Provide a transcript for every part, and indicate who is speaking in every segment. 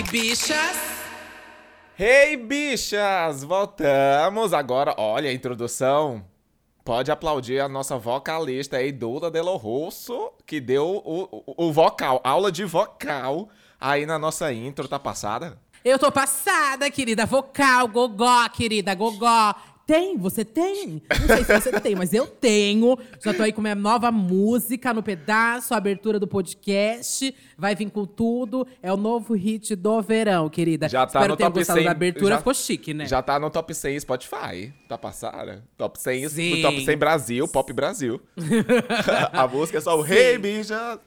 Speaker 1: Hey, bichas!
Speaker 2: Hey, bichas! Voltamos agora. Olha a introdução. Pode aplaudir a nossa vocalista aí, Duda Delo Rosso, que deu o, o, o vocal, aula de vocal aí na nossa intro. Tá passada?
Speaker 1: Eu tô passada, querida. Vocal, gogó, querida, gogó. Tem, você tem. Não sei se você tem, mas eu tenho. Já tô aí com minha nova música no pedaço, a abertura do podcast. Vai vir com tudo. É o novo hit do verão, querida.
Speaker 2: Já tá
Speaker 1: Espero
Speaker 2: no top
Speaker 1: gostado
Speaker 2: 100,
Speaker 1: da abertura,
Speaker 2: já-
Speaker 1: ficou chique, né?
Speaker 2: Já tá no top 100 Spotify. Tá passada? Top 100,
Speaker 1: Sim.
Speaker 2: top 100 Brasil, Pop Brasil. a música é só o Hey, bichas!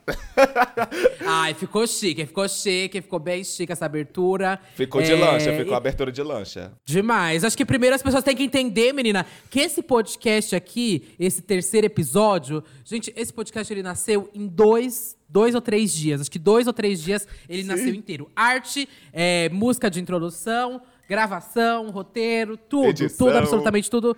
Speaker 1: Ai, ficou chique, ficou chique, ficou bem chique essa abertura.
Speaker 2: Ficou de
Speaker 1: É,
Speaker 2: lancha, ficou
Speaker 1: e-
Speaker 2: abertura de lancha.
Speaker 1: Demais. Acho que primeiro as pessoas têm que entender, menina, que esse podcast aqui, esse terceiro episódio, gente, esse podcast ele nasceu em dois, dois ou três dias. Acho que dois ou três dias ele nasceu inteiro. Arte, é, música de introdução, gravação, roteiro, tudo,
Speaker 2: Edição.
Speaker 1: tudo, absolutamente tudo.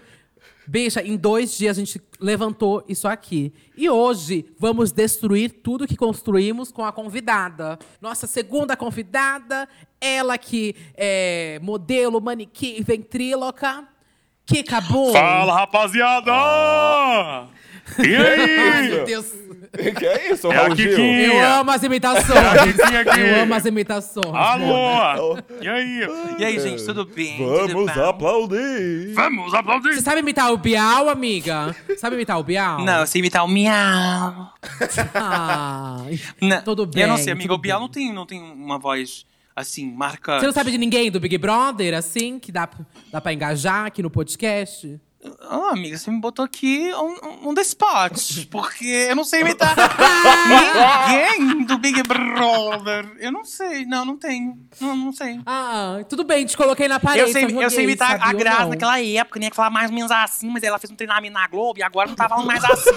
Speaker 1: Bicha, em dois dias a gente levantou isso aqui. E hoje vamos destruir tudo que construímos com a convidada. Nossa segunda convidada, ela que é modelo, manequim, ventríloca, Kika Boom.
Speaker 3: Fala, rapaziada! E aí?
Speaker 1: Ai, meu Deus.
Speaker 2: que é isso,
Speaker 3: É
Speaker 2: Raul Gil?
Speaker 1: Eu amo as imitações.
Speaker 3: Kikinha aqui.
Speaker 1: Eu amo as imitações.
Speaker 3: Alô! E aí?
Speaker 4: E aí, gente, tudo bem? Tudo
Speaker 2: Vamos
Speaker 4: bom?
Speaker 2: aplaudir!
Speaker 3: Vamos
Speaker 1: Você
Speaker 3: aplaudir!
Speaker 1: sabe imitar o Bial, amiga? Sabe imitar o Bial?
Speaker 4: Não, eu sei imitar o miau. Não,
Speaker 1: tudo bem.
Speaker 4: Eu não sei, amiga.
Speaker 1: tudo
Speaker 4: O Bial não tem, não tem uma voz, assim, marcante.
Speaker 1: Você não sabe de ninguém do Big Brother, assim, que dá, dá pra engajar aqui no podcast?
Speaker 4: Ah, amiga, você me botou aqui um, um, despot. Porque eu não sei imitar ninguém do Big Brother. Eu não sei. Não, não tenho. Não, não sei.
Speaker 1: Ah, tudo bem, te coloquei na parede.
Speaker 4: Eu sei, eu sei imitar a Graça
Speaker 1: não?
Speaker 4: naquela época, nem ia falar mais ou menos assim, mas ela fez um treinamento na Globo e agora não tá falando mais assim.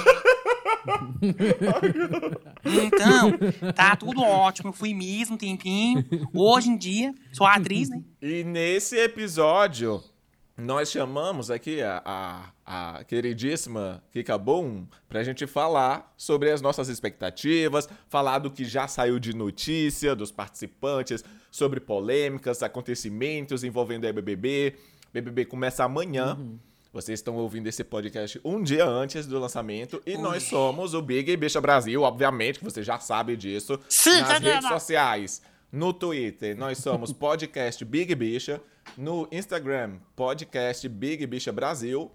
Speaker 4: então, tá tudo ótimo. Eu fui mesmo um tempinho. Hoje em dia, sou atriz, né?
Speaker 2: E nesse episódio, nós chamamos aqui a, a, a queridíssima Kika Boom pra gente falar sobre as nossas expectativas, falar do que já saiu de notícia dos participantes, sobre polêmicas, acontecimentos envolvendo a BBB. BBB começa amanhã. Vocês estão ouvindo esse podcast um dia antes do lançamento e nós somos o Big Bicha Brasil, obviamente, que você já sabe disso.
Speaker 4: Sim,
Speaker 2: nas redes
Speaker 4: vendo?
Speaker 2: sociais. No Twitter, nós somos podcast Big Bicha. No Instagram, podcast Big Bicha Brasil.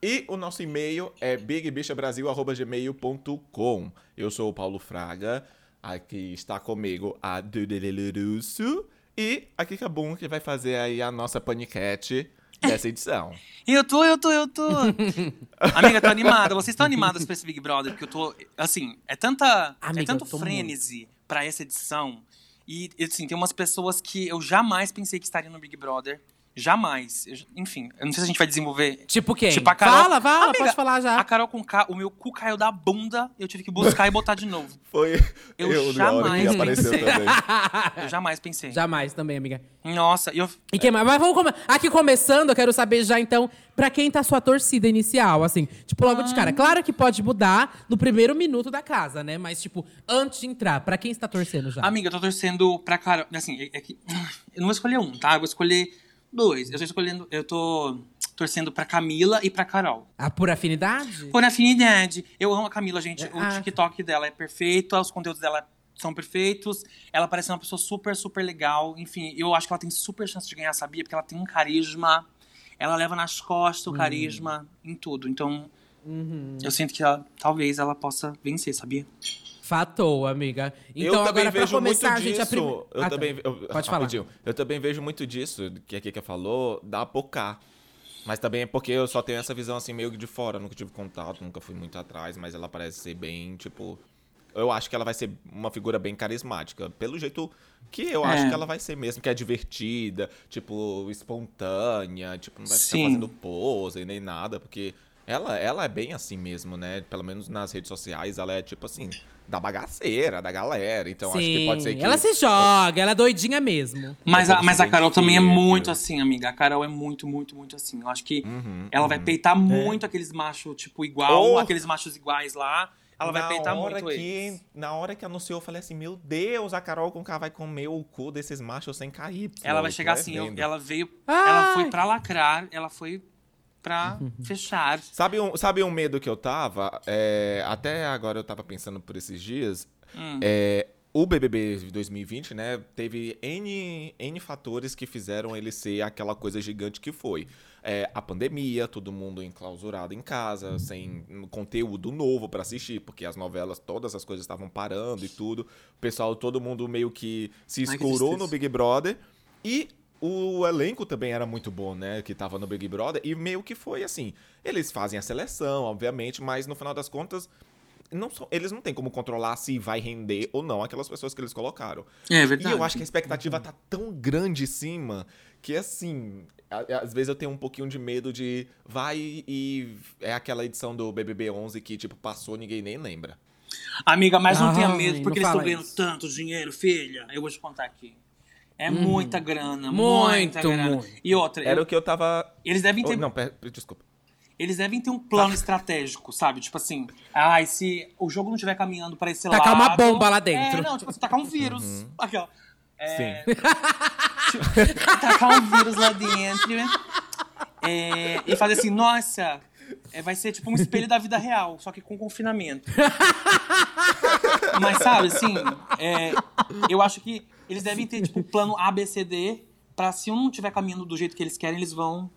Speaker 2: E o nosso e-mail é bigbichabrazil.gmail.com. Eu sou o Paulo Fraga. Aqui está comigo a Dudelelerusso. E a Kika Boom, que vai fazer aí a nossa paniquete dessa edição.
Speaker 4: Eu tô, eu tô, eu tô. Amiga, tô animada. Vocês estão animadas pra esse Big Brother? Porque eu tô. Assim, é tanta.
Speaker 1: Amiga,
Speaker 4: é tanto
Speaker 1: tô
Speaker 4: frenesi pra essa edição. E, assim, tem umas pessoas que eu jamais pensei que estariam no Big Brother. Jamais. Eu- enfim, eu não sei se a gente vai desenvolver.
Speaker 1: Tipo quem?
Speaker 4: Tipo a Carol.
Speaker 1: Fala, fala,
Speaker 4: Amiga,
Speaker 1: pode falar já.
Speaker 4: A Carol com K, o meu cu caiu da bunda, eu tive que buscar e botar de novo.
Speaker 2: Foi
Speaker 4: Eu
Speaker 2: que
Speaker 4: jamais pensei.
Speaker 2: também.
Speaker 4: Eu jamais pensei.
Speaker 1: Jamais também, amiga.
Speaker 4: Nossa, e eu.
Speaker 1: E quem mais? Mas vamos come... Aqui começando, eu quero saber já então, pra quem tá a sua torcida inicial, assim. Tipo, logo de cara. Claro que pode mudar no primeiro minuto da casa, né? Mas, tipo, antes de entrar, pra quem você tá torcendo já?
Speaker 4: Amiga, eu tô torcendo pra Carol. Assim, é, é que. Eu não vou escolher um, tá? Eu vou escolher dois. Eu tô escolhendo. Eu tô torcendo pra Camila e pra Carol.
Speaker 1: Ah, por afinidade?
Speaker 4: Por afinidade. Eu amo a Camila, gente. O
Speaker 1: Ah.
Speaker 4: TikTok dela é perfeito, os conteúdos dela são perfeitos. Ela parece uma pessoa super, super legal. Enfim, eu acho que ela tem super chance de ganhar, sabia? Porque ela tem um carisma. Ela leva nas costas o carisma em tudo. Então, eu sinto que ela- talvez ela possa vencer, sabia?
Speaker 1: Fatou, amiga. Então,
Speaker 2: eu também
Speaker 1: agora, pra
Speaker 2: vejo
Speaker 1: começar,
Speaker 2: muito
Speaker 1: gente,
Speaker 2: disso.
Speaker 1: a prim...
Speaker 2: Eu
Speaker 1: Ah, tá.
Speaker 2: também. eu-
Speaker 1: Pode falar.
Speaker 2: rapidinho. Eu também vejo muito disso que a Kika falou da Pocá. Mas também é porque eu só tenho essa visão assim meio que de fora. Nunca tive contato, nunca fui muito atrás, mas ela parece ser bem, tipo. Eu acho que ela vai ser uma figura bem carismática. Pelo jeito que eu
Speaker 4: É.
Speaker 2: acho que ela vai ser mesmo, que é divertida, tipo, espontânea, tipo, não vai ficar
Speaker 4: Sim.
Speaker 2: fazendo pose nem nada, porque ela, ela é bem assim mesmo, né? Pelo menos nas redes sociais, ela é tipo assim, da bagaceira, da galera. Então acho que pode ser que.
Speaker 1: Ela se joga, ela é doidinha mesmo.
Speaker 4: Mas, a, mas a Carol também é muito assim, amiga. A Carol é muito, muito, muito assim. Eu acho que
Speaker 2: Uhum,
Speaker 4: ela vai peitar
Speaker 2: É.
Speaker 4: muito aqueles machos, tipo, igual,
Speaker 2: Oh!
Speaker 4: aqueles machos iguais lá. ela vai
Speaker 2: na
Speaker 4: peitar
Speaker 2: hora
Speaker 4: muito
Speaker 2: que,
Speaker 4: eles.
Speaker 2: Na hora que anunciou, eu falei assim, meu Deus, a Carol com K vai comer o cu desses machos sem cair.
Speaker 4: Ela vai chegar assim, eu- ela veio.
Speaker 1: Ai.
Speaker 4: Ela foi pra lacrar, ela foi pra fechar.
Speaker 2: Sabe um, sabe um medo que eu tava? É, até agora eu tava pensando por esses dias.
Speaker 4: Hum.
Speaker 2: É, o BBB de 2020, né, teve N, N fatores que fizeram ele ser aquela coisa gigante que foi. É, a pandemia, todo mundo enclausurado em casa, sem conteúdo novo pra assistir, porque as novelas, todas as coisas estavam parando e tudo. O pessoal, todo mundo meio que se
Speaker 4: Ai, que
Speaker 2: escurou no Big Brother. E o elenco também era muito bom, né? Que tava no Big Brother. E meio que foi assim. Eles fazem a seleção, obviamente, mas no final das contas. Não são, eles não têm como controlar se vai render ou não aquelas pessoas que eles colocaram.
Speaker 4: É
Speaker 2: E
Speaker 4: verdade.
Speaker 2: eu acho que a expectativa tá tão grande em cima que, assim, a- às vezes eu tenho um pouquinho de medo de vai e é aquela edição do BBB 11 que, tipo, passou ninguém nem lembra.
Speaker 4: Amiga, mas não tenha
Speaker 1: Ai,
Speaker 4: medo, porque eles estão ganhando tanto dinheiro, filha. Eu vou te contar aqui. É
Speaker 2: Uhum.
Speaker 4: muita grana,
Speaker 1: Muito,
Speaker 4: muita grana.
Speaker 1: muito.
Speaker 4: E outra,
Speaker 2: Era
Speaker 4: eu-
Speaker 2: o que eu tava...
Speaker 4: eles devem
Speaker 2: Oh,
Speaker 4: ter
Speaker 2: não, pera, desculpa.
Speaker 4: Eles devem ter um plano estratégico, sabe? Tipo assim, ai, se o jogo não estiver caminhando pra esse
Speaker 1: Tacar
Speaker 4: lado...
Speaker 1: uma bomba lá dentro.
Speaker 4: É, não, tipo assim, tacar um vírus. Aquela. É,
Speaker 2: Sim.
Speaker 4: tacar um vírus lá dentro. É, e fazer assim, nossa, é, vai ser tipo um espelho da vida real, só que com confinamento. Mas sabe, assim, é, eu acho que eles devem ter, tipo, plano A, B, C, D, pra se um não estiver caminhando do jeito que eles querem, eles vão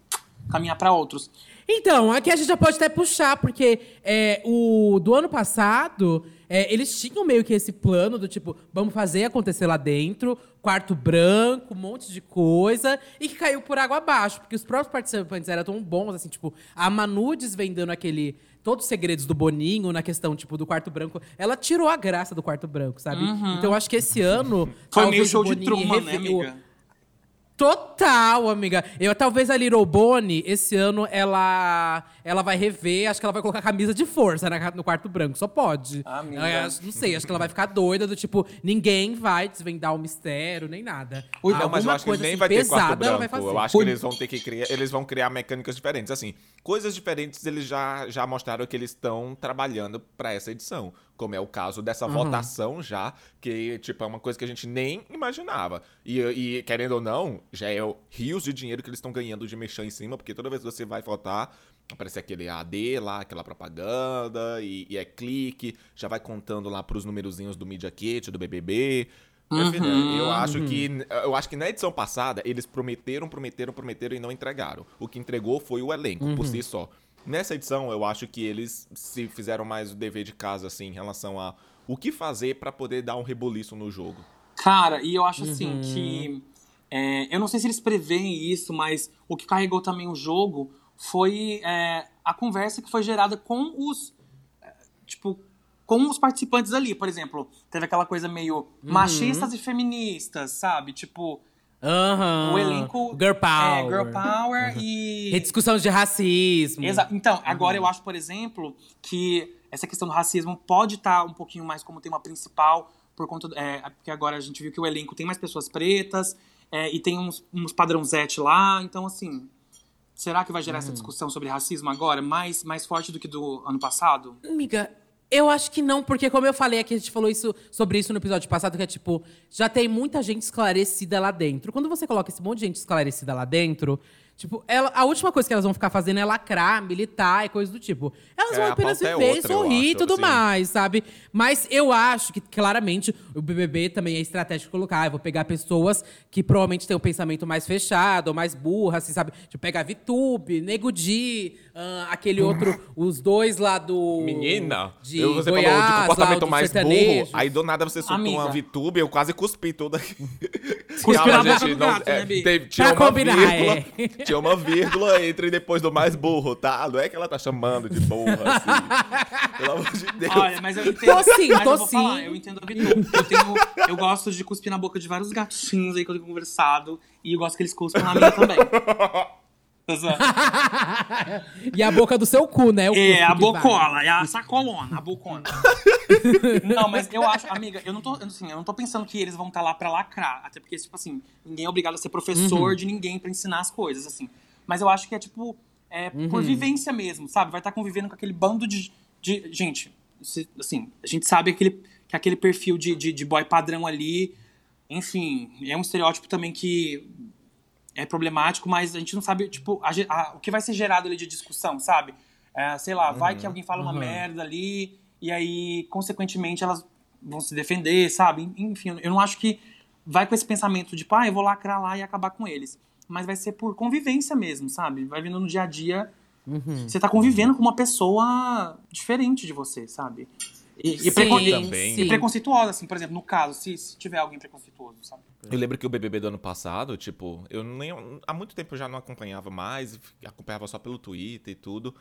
Speaker 4: caminhar pra outros.
Speaker 1: Então, aqui a gente já pode até puxar, porque é, o do ano passado, é, eles tinham meio que esse plano do tipo, vamos fazer acontecer lá dentro, quarto branco, um monte de coisa, e que caiu por água abaixo, porque os próprios participantes eram tão bons, assim, tipo, a Manu desvendando aquele. Todos os segredos do Boninho na questão, tipo, do quarto branco. Ela tirou a graça do quarto branco, sabe? Então, eu acho que esse ano.
Speaker 4: Foi meio show de
Speaker 1: Boninho
Speaker 4: Truman, né, amiga?
Speaker 1: Total, amiga. Eu talvez a Little Bonnie esse ano ela ela vai rever, acho que ela vai colocar camisa de força na- no quarto branco, só pode.
Speaker 4: Amiga.
Speaker 1: Ela- acho- não sei, acho que ela vai ficar doida do tipo, ninguém vai desvendar o mistério nem nada.
Speaker 4: Ui,
Speaker 2: Não, mas eu acho que
Speaker 1: coisa
Speaker 2: nem
Speaker 1: assim,
Speaker 2: vai ter quarto branco.
Speaker 1: fazer.
Speaker 2: Eu acho que
Speaker 4: Ui.
Speaker 2: eles vão ter que criar, eles vão criar mecânicas diferentes. Assim, coisas diferentes eles já, já mostraram que eles estão trabalhando pra essa edição. Como é o caso dessa
Speaker 1: Uhum.
Speaker 2: votação já, que tipo, é uma coisa que a gente nem imaginava. E, e, querendo ou não, já é o rios de dinheiro que eles estão ganhando de mexer em cima, porque toda vez que você vai votar, aparece aquele AD lá, aquela propaganda, e, e é clique, já vai contando lá pros numerozinhos do Media Kit, do BBB. Minha filha, eu acho que eu acho que na edição passada eles prometeram, prometeram, prometeram e não entregaram. O que entregou foi o elenco por si só. Nessa edição eu acho que eles se fizeram mais o dever de casa assim em relação a o que fazer pra poder dar um reboliço no jogo.
Speaker 4: Cara, e eu acho assim que. é, eu não sei se eles preveem isso, mas o que carregou também o jogo foi é, a conversa que foi gerada com os. é, Tipo, com os participantes ali. Por exemplo, teve aquela coisa meio machistas e feministas, sabe? Tipo,
Speaker 1: Aham.
Speaker 4: o elenco.
Speaker 1: Girl Power.
Speaker 4: É, girl Power e.
Speaker 1: Rediscussão de racismo.
Speaker 4: Exa então, agora eu acho, por exemplo, que essa questão do racismo pode estar um pouquinho mais como tema principal, por conta. do- É, porque agora a gente viu que o elenco tem mais pessoas pretas é, e tem uns, uns padrãozete lá, então assim. Será que vai gerar essa discussão sobre racismo agora mais, mais forte do que do ano passado?
Speaker 1: Amiga, eu acho que não, porque como eu falei aqui, a gente falou isso, sobre isso no episódio passado, que é tipo, já tem muita gente esclarecida lá dentro. Quando você coloca esse monte de gente esclarecida lá dentro, tipo, ela, a última coisa que elas vão ficar fazendo é lacrar, militar e coisas do tipo. Elas
Speaker 2: É,
Speaker 1: vão
Speaker 2: a
Speaker 1: apenas
Speaker 2: é
Speaker 1: viver,
Speaker 2: outra, eu
Speaker 1: sorrir e tudo
Speaker 2: sim.
Speaker 1: mais, sabe? Mas eu acho que, claramente, o BBB também é estratégico colocar. Eu vou pegar pessoas que provavelmente têm um pensamento mais fechado, ou mais burra, assim, sabe? Tipo, pegar Vitube, Nego Di, ah, aquele outro, os dois lá do...
Speaker 2: Menina,
Speaker 1: de
Speaker 2: eu- você
Speaker 1: Goiás,
Speaker 2: falou de comportamento
Speaker 1: do
Speaker 2: mais
Speaker 1: sertanejo.
Speaker 2: burro, aí do nada você soltou
Speaker 4: Amiga.
Speaker 2: uma VTube, eu quase cuspi tudo aqui.
Speaker 4: Cuspiu na boca do gato, né, Bi?
Speaker 2: teve- tinha
Speaker 1: Pra
Speaker 2: uma
Speaker 1: combinar,
Speaker 2: vírgula,
Speaker 1: é.
Speaker 2: tinha uma vírgula entre depois do mais burro, tá? Não é que ela tá chamando de burra, assim. Pelo amor de Deus.
Speaker 4: Olha, mas eu entendo.
Speaker 1: Tô sim,
Speaker 4: mas
Speaker 1: tô
Speaker 4: eu vou
Speaker 1: sim.
Speaker 4: falar, eu entendo a Vitor. Eu, tenho, eu gosto de cuspir na boca de vários gatinhos aí que eu tenho conversado. E eu gosto que eles cuspam na minha também. Tá
Speaker 1: e a boca do seu cu, né? O
Speaker 4: É, a
Speaker 1: que vai.
Speaker 4: bocola, é a sacolona, a bocona. não, mas eu acho, amiga, eu não tô, assim, eu não tô pensando que eles vão estar lá pra lacrar. Até porque, tipo assim, ninguém é obrigado a ser professor de ninguém pra ensinar as coisas, assim. Mas eu acho que é, tipo, é por vivência mesmo, sabe? Vai estar convivendo com aquele bando de, de. Gente, assim, a gente sabe aquele, que aquele perfil de, de, de boy padrão ali, enfim, é um estereótipo também que é problemático, mas a gente não sabe, tipo, a a- o que vai ser gerado ali de discussão, sabe? É, sei lá, vai que alguém fala uma merda ali, e aí, consequentemente, elas vão se defender, sabe? Enfim, eu não acho que vai com esse pensamento de, pá, eu vou lacrar lá e acabar com eles. Mas vai ser por convivência mesmo, sabe? Vai vindo no dia a dia. Você tá convivendo com uma pessoa diferente de você, sabe? E, e,
Speaker 1: Sim,
Speaker 4: precon-
Speaker 2: também.
Speaker 4: e
Speaker 1: sim.
Speaker 4: preconceituosa, assim, por exemplo, no caso, se, se tiver alguém preconceituoso, sabe?
Speaker 2: Eu lembro que o BBB do ano passado, tipo, eu nem. Há muito tempo eu já não acompanhava mais, acompanhava só pelo Twitter e tudo.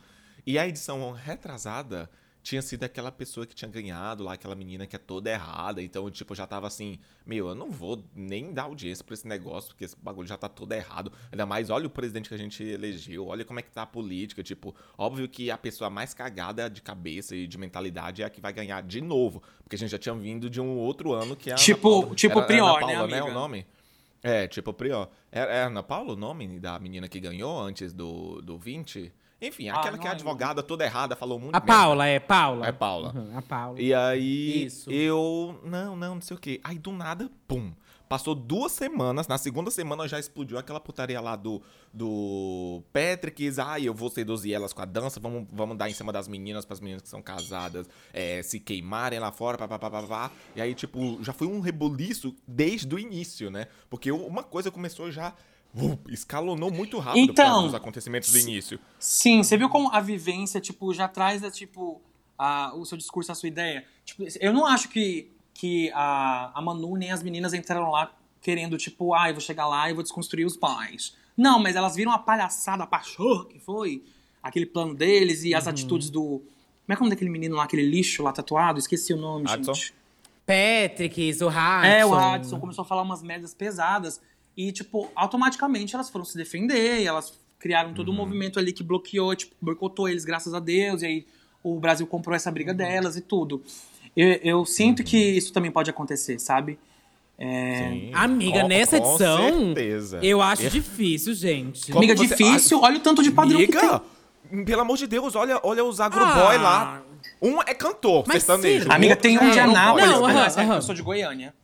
Speaker 2: E a edição retrasada tinha sido aquela pessoa que tinha ganhado lá, aquela menina que é toda errada. Então, tipo, eu já tava assim, meu, eu não vou nem dar audiência pra esse negócio, porque esse bagulho já tá todo errado. Ainda mais, olha o presidente que a gente elegeu, olha como é que tá a política. Tipo, óbvio que a pessoa mais cagada de cabeça e de mentalidade é a que vai ganhar de novo. Porque a gente já tinha vindo de um outro ano que é a Ana
Speaker 4: Tipo-
Speaker 2: Paula-
Speaker 4: tipo
Speaker 2: era-
Speaker 4: Prior,
Speaker 2: Ana
Speaker 4: né,
Speaker 2: Paula,
Speaker 4: amiga?
Speaker 2: o nome? É, tipo Prior. É, é Ana Paula o nome da menina que ganhou antes do, do 20? Enfim,
Speaker 4: Ah,
Speaker 2: aquela que é
Speaker 4: lembro.
Speaker 2: advogada toda errada, falou muito
Speaker 1: A
Speaker 2: merda.
Speaker 1: Paula, é Paula?
Speaker 2: É Paula.
Speaker 1: Uhum, a Paula.
Speaker 2: E aí,
Speaker 1: Isso.
Speaker 2: eu. Não, não, não sei o quê. Aí do nada, pum. Passou duas semanas. Na segunda semana já explodiu aquela putaria lá do. Do Patrick. Ai, eu vou seduzir elas com a dança. Vamos, vamos dar em cima das meninas, pras meninas que são casadas é, se queimarem lá fora. Pá, pá, pá, pá, pá. E aí, tipo, já foi um rebuliço desde o início, né? Porque uma coisa começou já. Escalonou muito rápido
Speaker 4: Então,
Speaker 2: dos acontecimentos do início.
Speaker 4: Sim, você viu como a vivência, tipo, já traz, a, tipo, a, o seu discurso, a sua ideia? Tipo, eu não acho que, que a, a Manu nem as meninas entraram lá querendo, tipo, ah, eu vou chegar lá e vou desconstruir os pais. Não, mas elas viram a palhaçada, a pachorra que foi, aquele plano deles e as atitudes do... Como é que é o nome daquele menino lá, aquele lixo lá tatuado? Esqueci o nome,
Speaker 2: Adson?
Speaker 4: gente.
Speaker 1: Patrick, o Hudson.
Speaker 4: É, o Hudson começou a falar umas merdas pesadas. E, tipo, automaticamente elas foram se defender, e elas criaram todo um movimento ali que bloqueou, tipo, boicotou eles, graças a Deus, e aí o Brasil comprou essa briga delas e tudo. Eu, eu sinto que isso também pode acontecer, sabe? É,
Speaker 2: Sim,
Speaker 1: Amiga,
Speaker 2: com-
Speaker 1: nessa
Speaker 2: com
Speaker 1: edição,
Speaker 2: certeza.
Speaker 1: eu acho
Speaker 2: É.
Speaker 1: difícil, gente.
Speaker 2: Como
Speaker 4: Amiga,
Speaker 2: você-
Speaker 4: difícil, olha o tanto de padrão que tem.
Speaker 2: Amiga, pelo amor de Deus, olha, olha os agroboy
Speaker 1: Ah.
Speaker 2: lá. Um é cantor,
Speaker 1: Mas
Speaker 2: sertanejo.
Speaker 4: Amiga, tem
Speaker 2: já
Speaker 4: um
Speaker 2: é
Speaker 4: de. Anápolis.
Speaker 1: Não,
Speaker 4: mas
Speaker 1: aham,
Speaker 4: é
Speaker 1: aham.
Speaker 4: Eu sou de Goiânia.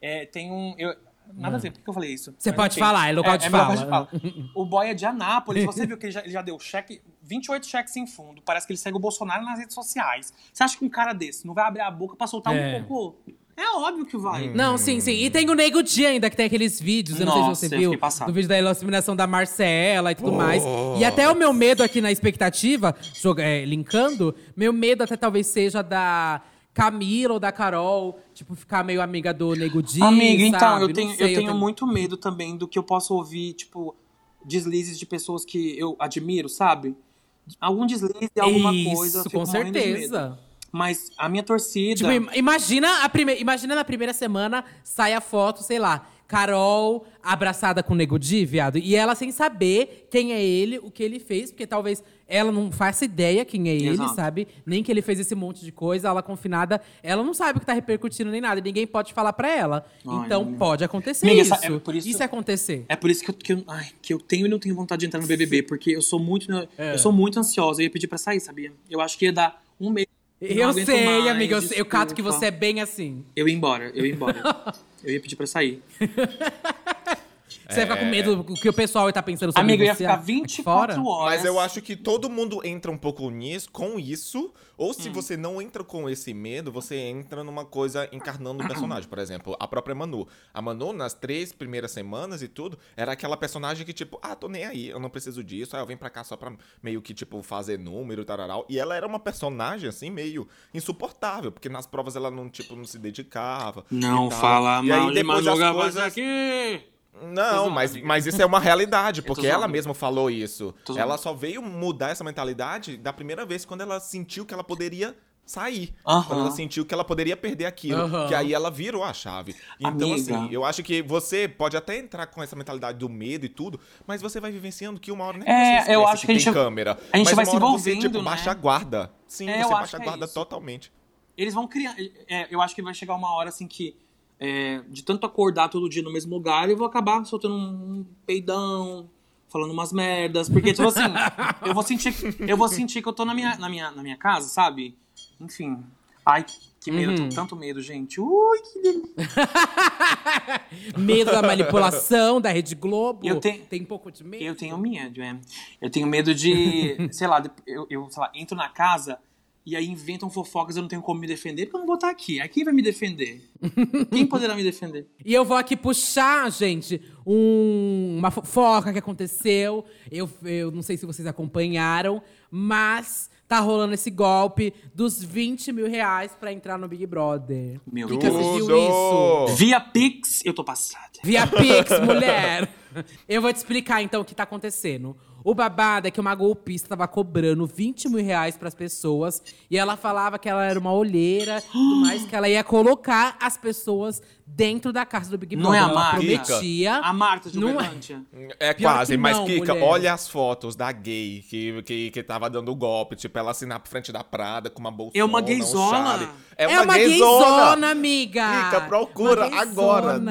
Speaker 4: É, tem um. Eu, nada a ver, por que eu falei isso?
Speaker 1: Você pode
Speaker 4: enfim.
Speaker 1: falar, é local de
Speaker 4: meu
Speaker 1: fala.
Speaker 4: local de fala. O boy é de Anápolis. Você viu que ele já, ele já deu cheque, 28 cheques em fundo. Parece que ele segue o Bolsonaro nas redes sociais. Você acha que um cara desse não vai abrir a boca pra soltar
Speaker 1: É.
Speaker 4: um cocô? É óbvio que vai.
Speaker 1: Não, sim, sim. E tem o Nego Di ainda, que tem aqueles vídeos, eu não
Speaker 4: Nossa,
Speaker 1: sei se você viu, do vídeo da eliminação da Marcela e tudo mais. E até o meu medo aqui na expectativa, joga- é, linkando, meu medo até talvez seja da Camila ou da Carol, tipo, ficar meio amiga do Nego Di,
Speaker 4: Amiga, então,
Speaker 1: sabe?
Speaker 4: eu
Speaker 1: Não
Speaker 4: tenho,
Speaker 1: sei,
Speaker 4: eu tenho muito medo também do que eu posso ouvir, tipo, deslizes de pessoas que eu admiro, sabe? Algum deslize, alguma
Speaker 1: Isso,
Speaker 4: coisa. eu fico
Speaker 1: com certeza.
Speaker 4: Mas a minha torcida.
Speaker 1: Tipo, im- imagina, a prime... imagina na primeira semana sai a foto, sei lá, Carol abraçada com o Nego Di, viado. E ela sem saber quem é ele, o que ele fez, porque talvez ela não faça ideia quem é ele,
Speaker 4: Exato.
Speaker 1: sabe? Nem que ele fez esse monte de coisa, ela confinada, ela não sabe o que tá repercutindo nem nada. Ninguém pode falar pra ela.
Speaker 4: Ai,
Speaker 1: então
Speaker 4: amiga.
Speaker 1: pode acontecer
Speaker 4: Amiga,
Speaker 1: isso.
Speaker 4: essa- é por isso-
Speaker 1: E se acontecer?
Speaker 4: É por isso que eu, que, eu, ai, que eu tenho e não tenho vontade de entrar no BBB, porque eu sou muito,
Speaker 1: É.
Speaker 4: eu sou muito ansiosa. Eu ia pedir pra sair, sabia? Eu acho que ia dar um mês.
Speaker 1: Eu sei,
Speaker 4: mais,
Speaker 1: amiga, eu, sei- eu cato que você é bem assim.
Speaker 4: Eu ia embora, eu ia embora. eu ia pedir pra sair.
Speaker 1: Você vai ficar com medo do que o pessoal tá pensando sobre
Speaker 4: Amiga, eu ia
Speaker 1: você
Speaker 4: ficar
Speaker 1: aqui
Speaker 4: 24
Speaker 1: fora?
Speaker 4: horas.
Speaker 2: Mas eu acho que todo mundo entra um pouco nisso, com isso, ou
Speaker 4: Hum.
Speaker 2: se você não entra com esse medo, você entra numa coisa encarnando o personagem. Por exemplo, a própria Manu. A Manu, nas três primeiras semanas e tudo, era aquela personagem que, tipo, ah, tô nem aí, eu não preciso disso, aí eu venho pra cá só pra meio que, tipo, fazer número, tararau. E ela era uma personagem, assim, meio insuportável, porque nas provas ela não, tipo, não se dedicava.
Speaker 4: Não
Speaker 2: e
Speaker 4: fala
Speaker 2: e aí,
Speaker 4: mal de
Speaker 2: depois as
Speaker 4: Madruga
Speaker 2: coisas...
Speaker 4: aqui.
Speaker 2: Não, mas, mas isso é uma realidade,
Speaker 4: tô
Speaker 2: porque ela mesma falou isso. Ela só veio mudar essa mentalidade da primeira vez quando ela sentiu que ela poderia sair. Quando ela sentiu que ela poderia perder aquilo. Que aí ela virou a chave. Então,
Speaker 4: Amiga.
Speaker 2: assim, eu acho que você pode até entrar com essa mentalidade do medo e tudo, mas você vai vivenciando que uma hora nem
Speaker 4: É,
Speaker 2: você
Speaker 4: eu acho que a
Speaker 2: tem
Speaker 4: gente-
Speaker 2: câmera.
Speaker 4: a gente
Speaker 2: mas
Speaker 4: vai
Speaker 2: uma
Speaker 4: se
Speaker 2: hora você,
Speaker 4: envolvendo,
Speaker 2: tipo,
Speaker 4: né?
Speaker 2: baixa a guarda. Sim,
Speaker 4: É,
Speaker 2: você baixa a
Speaker 4: que é
Speaker 2: guarda
Speaker 4: isso.
Speaker 2: totalmente.
Speaker 4: Eles vão criar. é, eu acho que vai chegar uma hora assim que. É, de tanto acordar todo dia no mesmo lugar, eu vou acabar soltando um peidão, falando umas merdas. Porque, tipo assim, eu vou sentir, eu vou sentir que eu tô na minha, na minha, na minha casa, sabe? Enfim. Ai, que medo,
Speaker 1: Uhum.
Speaker 4: tô com tanto medo, gente. Ui, que delícia.
Speaker 1: Medo da manipulação da Rede Globo.
Speaker 4: Eu tenho-
Speaker 1: Tem um pouco de medo.
Speaker 4: Eu tenho medo, é. Eu tenho medo de, sei lá, eu, eu sei lá, entro na casa e aí inventam fofocas, eu não tenho como me defender, porque eu não vou estar aqui. Aqui vai me defender. Quem poderá me defender?
Speaker 1: E eu vou aqui puxar, gente, um- uma fofoca que aconteceu. Eu, eu não sei se vocês acompanharam, mas tá rolando esse golpe dos 20 mil reais pra entrar no Big Brother.
Speaker 4: Meu Deus.
Speaker 1: viu isso?
Speaker 4: Via Pix, eu tô passada.
Speaker 1: Via Pix, mulher. Eu vou te explicar então o que tá acontecendo. O babado é que uma golpista tava cobrando 20 mil reais pras pessoas e ela falava que ela era uma olheira tudo mais, que ela ia colocar as pessoas dentro da casa do Big
Speaker 4: Não
Speaker 1: Brother.
Speaker 4: é a
Speaker 1: ela
Speaker 4: Marta?
Speaker 1: prometia.
Speaker 4: A Marta de
Speaker 1: Não é.
Speaker 4: Uberlândia.
Speaker 2: É
Speaker 1: Pior
Speaker 2: quase,
Speaker 1: que
Speaker 2: mas
Speaker 1: não,
Speaker 2: Kika,
Speaker 1: mulher.
Speaker 2: olha as fotos da gay que, que, que tava dando golpe. Tipo, ela assim na frente da Prada com uma bolsona,
Speaker 4: É uma
Speaker 2: um
Speaker 4: gayzona.
Speaker 2: chale. É
Speaker 1: É
Speaker 2: uma,
Speaker 1: uma
Speaker 2: gayzona.
Speaker 1: gayzona, amiga!
Speaker 2: Kika, procura
Speaker 1: Uma
Speaker 2: agora.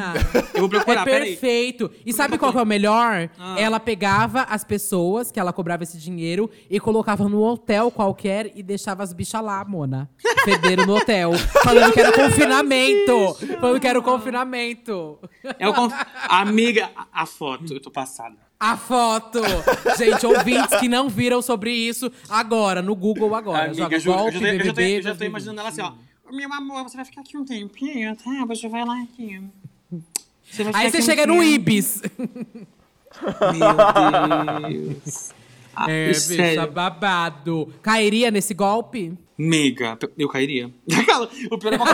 Speaker 4: Eu vou procurar,
Speaker 1: é perfeito. E sabe qual que é o melhor?
Speaker 4: Ah.
Speaker 1: Ela pegava as pessoas que ela cobrava esse dinheiro e colocava no hotel qualquer e deixava as bichas lá, Mona. Federam no hotel. falando que era confinamento. falando que era confinamento.
Speaker 4: É o conf... Amiga, a, foto, eu tô passada.
Speaker 1: A foto. Gente, ouvintes que não viram sobre isso, agora, no Google agora.
Speaker 4: Amiga,
Speaker 1: Joga
Speaker 4: eu, juro, eu,
Speaker 1: golpe,
Speaker 4: já tô, eu, já tô,
Speaker 1: BBB,
Speaker 4: eu já tô
Speaker 1: 2020.
Speaker 4: imaginando ela assim, ó. Meu amor, você vai ficar aqui um tempinho, tá? Você vai lá aqui. Você vai
Speaker 1: Aí você
Speaker 4: aqui um
Speaker 1: chega no. Ibis.
Speaker 4: Meu Deus. Ah,
Speaker 1: É, bicha, babado. Cairia nesse golpe?
Speaker 4: Mega. Eu cairia. o pior é que eu.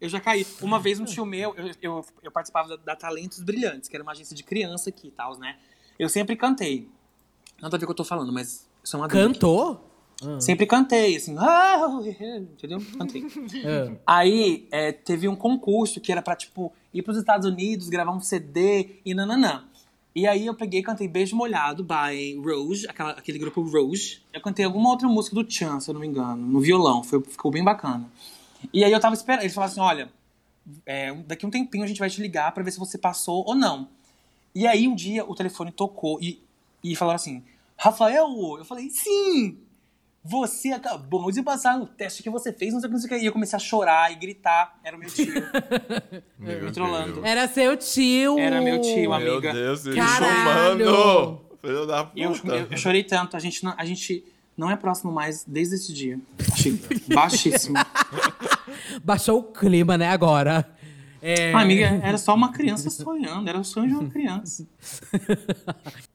Speaker 4: Eu já caí. Uma vez um tio meu, eu, eu, eu participava da, da Talentos Brilhantes, que era uma agência de criança aqui e tal, né? Eu sempre cantei. Nada a ver o que eu tô falando, mas isso é uma.
Speaker 1: Cantou?
Speaker 4: Sempre cantei, assim, ah, entendeu? Cantei.
Speaker 1: Ah.
Speaker 4: Aí é, teve um concurso que era pra, tipo, ir pros Estados Unidos, gravar um CD e nananã. E aí eu peguei e cantei Beijo Molhado by Rose, aquela- aquele grupo Rose. Eu cantei alguma outra música do Chan, se eu não me engano, no violão. Foi, ficou bem bacana. E aí eu tava esperando, eles falaram assim, olha, é, daqui um tempinho a gente vai te ligar pra ver se você passou ou não. E aí um dia o telefone tocou e, e falaram assim, Rafael, eu falei, sim! Você acabou de passar no teste que você fez, não sei o que, não sei o que. E eu comecei a chorar e gritar. Era o meu tio.
Speaker 2: Meu
Speaker 4: me trollando.
Speaker 1: Era seu tio.
Speaker 4: Era meu tio,
Speaker 2: Meu
Speaker 4: amiga.
Speaker 2: Deus, ele
Speaker 1: Caralho.
Speaker 2: Filho da puta.
Speaker 4: Eu, eu- eu chorei tanto. A gente, não, a gente não é próximo mais desde esse dia. Achei baixíssimo.
Speaker 1: Baixou o clima, né, agora. É...
Speaker 4: Ah, amiga, era só uma criança sonhando. Era o sonho de uma criança.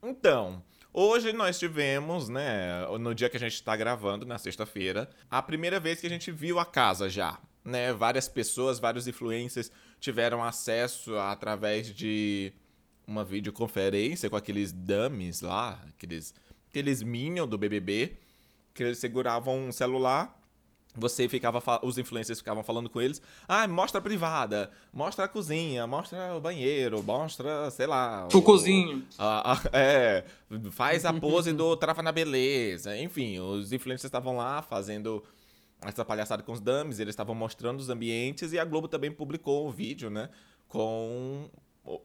Speaker 2: Então, hoje nós tivemos, né, no dia que a gente tá gravando, na sexta-feira, a primeira vez que a gente viu a casa já. Né? Várias pessoas, vários influencers tiveram acesso através de uma videoconferência com aqueles dummies lá, aqueles, aqueles minions do BBB, que eles seguravam um celular você ficava, os influencers ficavam falando com eles, ah, mostra a privada, mostra a cozinha, mostra o banheiro, mostra, sei lá.
Speaker 4: O cozinho.
Speaker 2: a- a- é, faz a pose do Trava na Beleza. Enfim, os influencers estavam lá fazendo essa palhaçada com os dummies, eles estavam mostrando os ambientes e a Globo também publicou um vídeo, né, com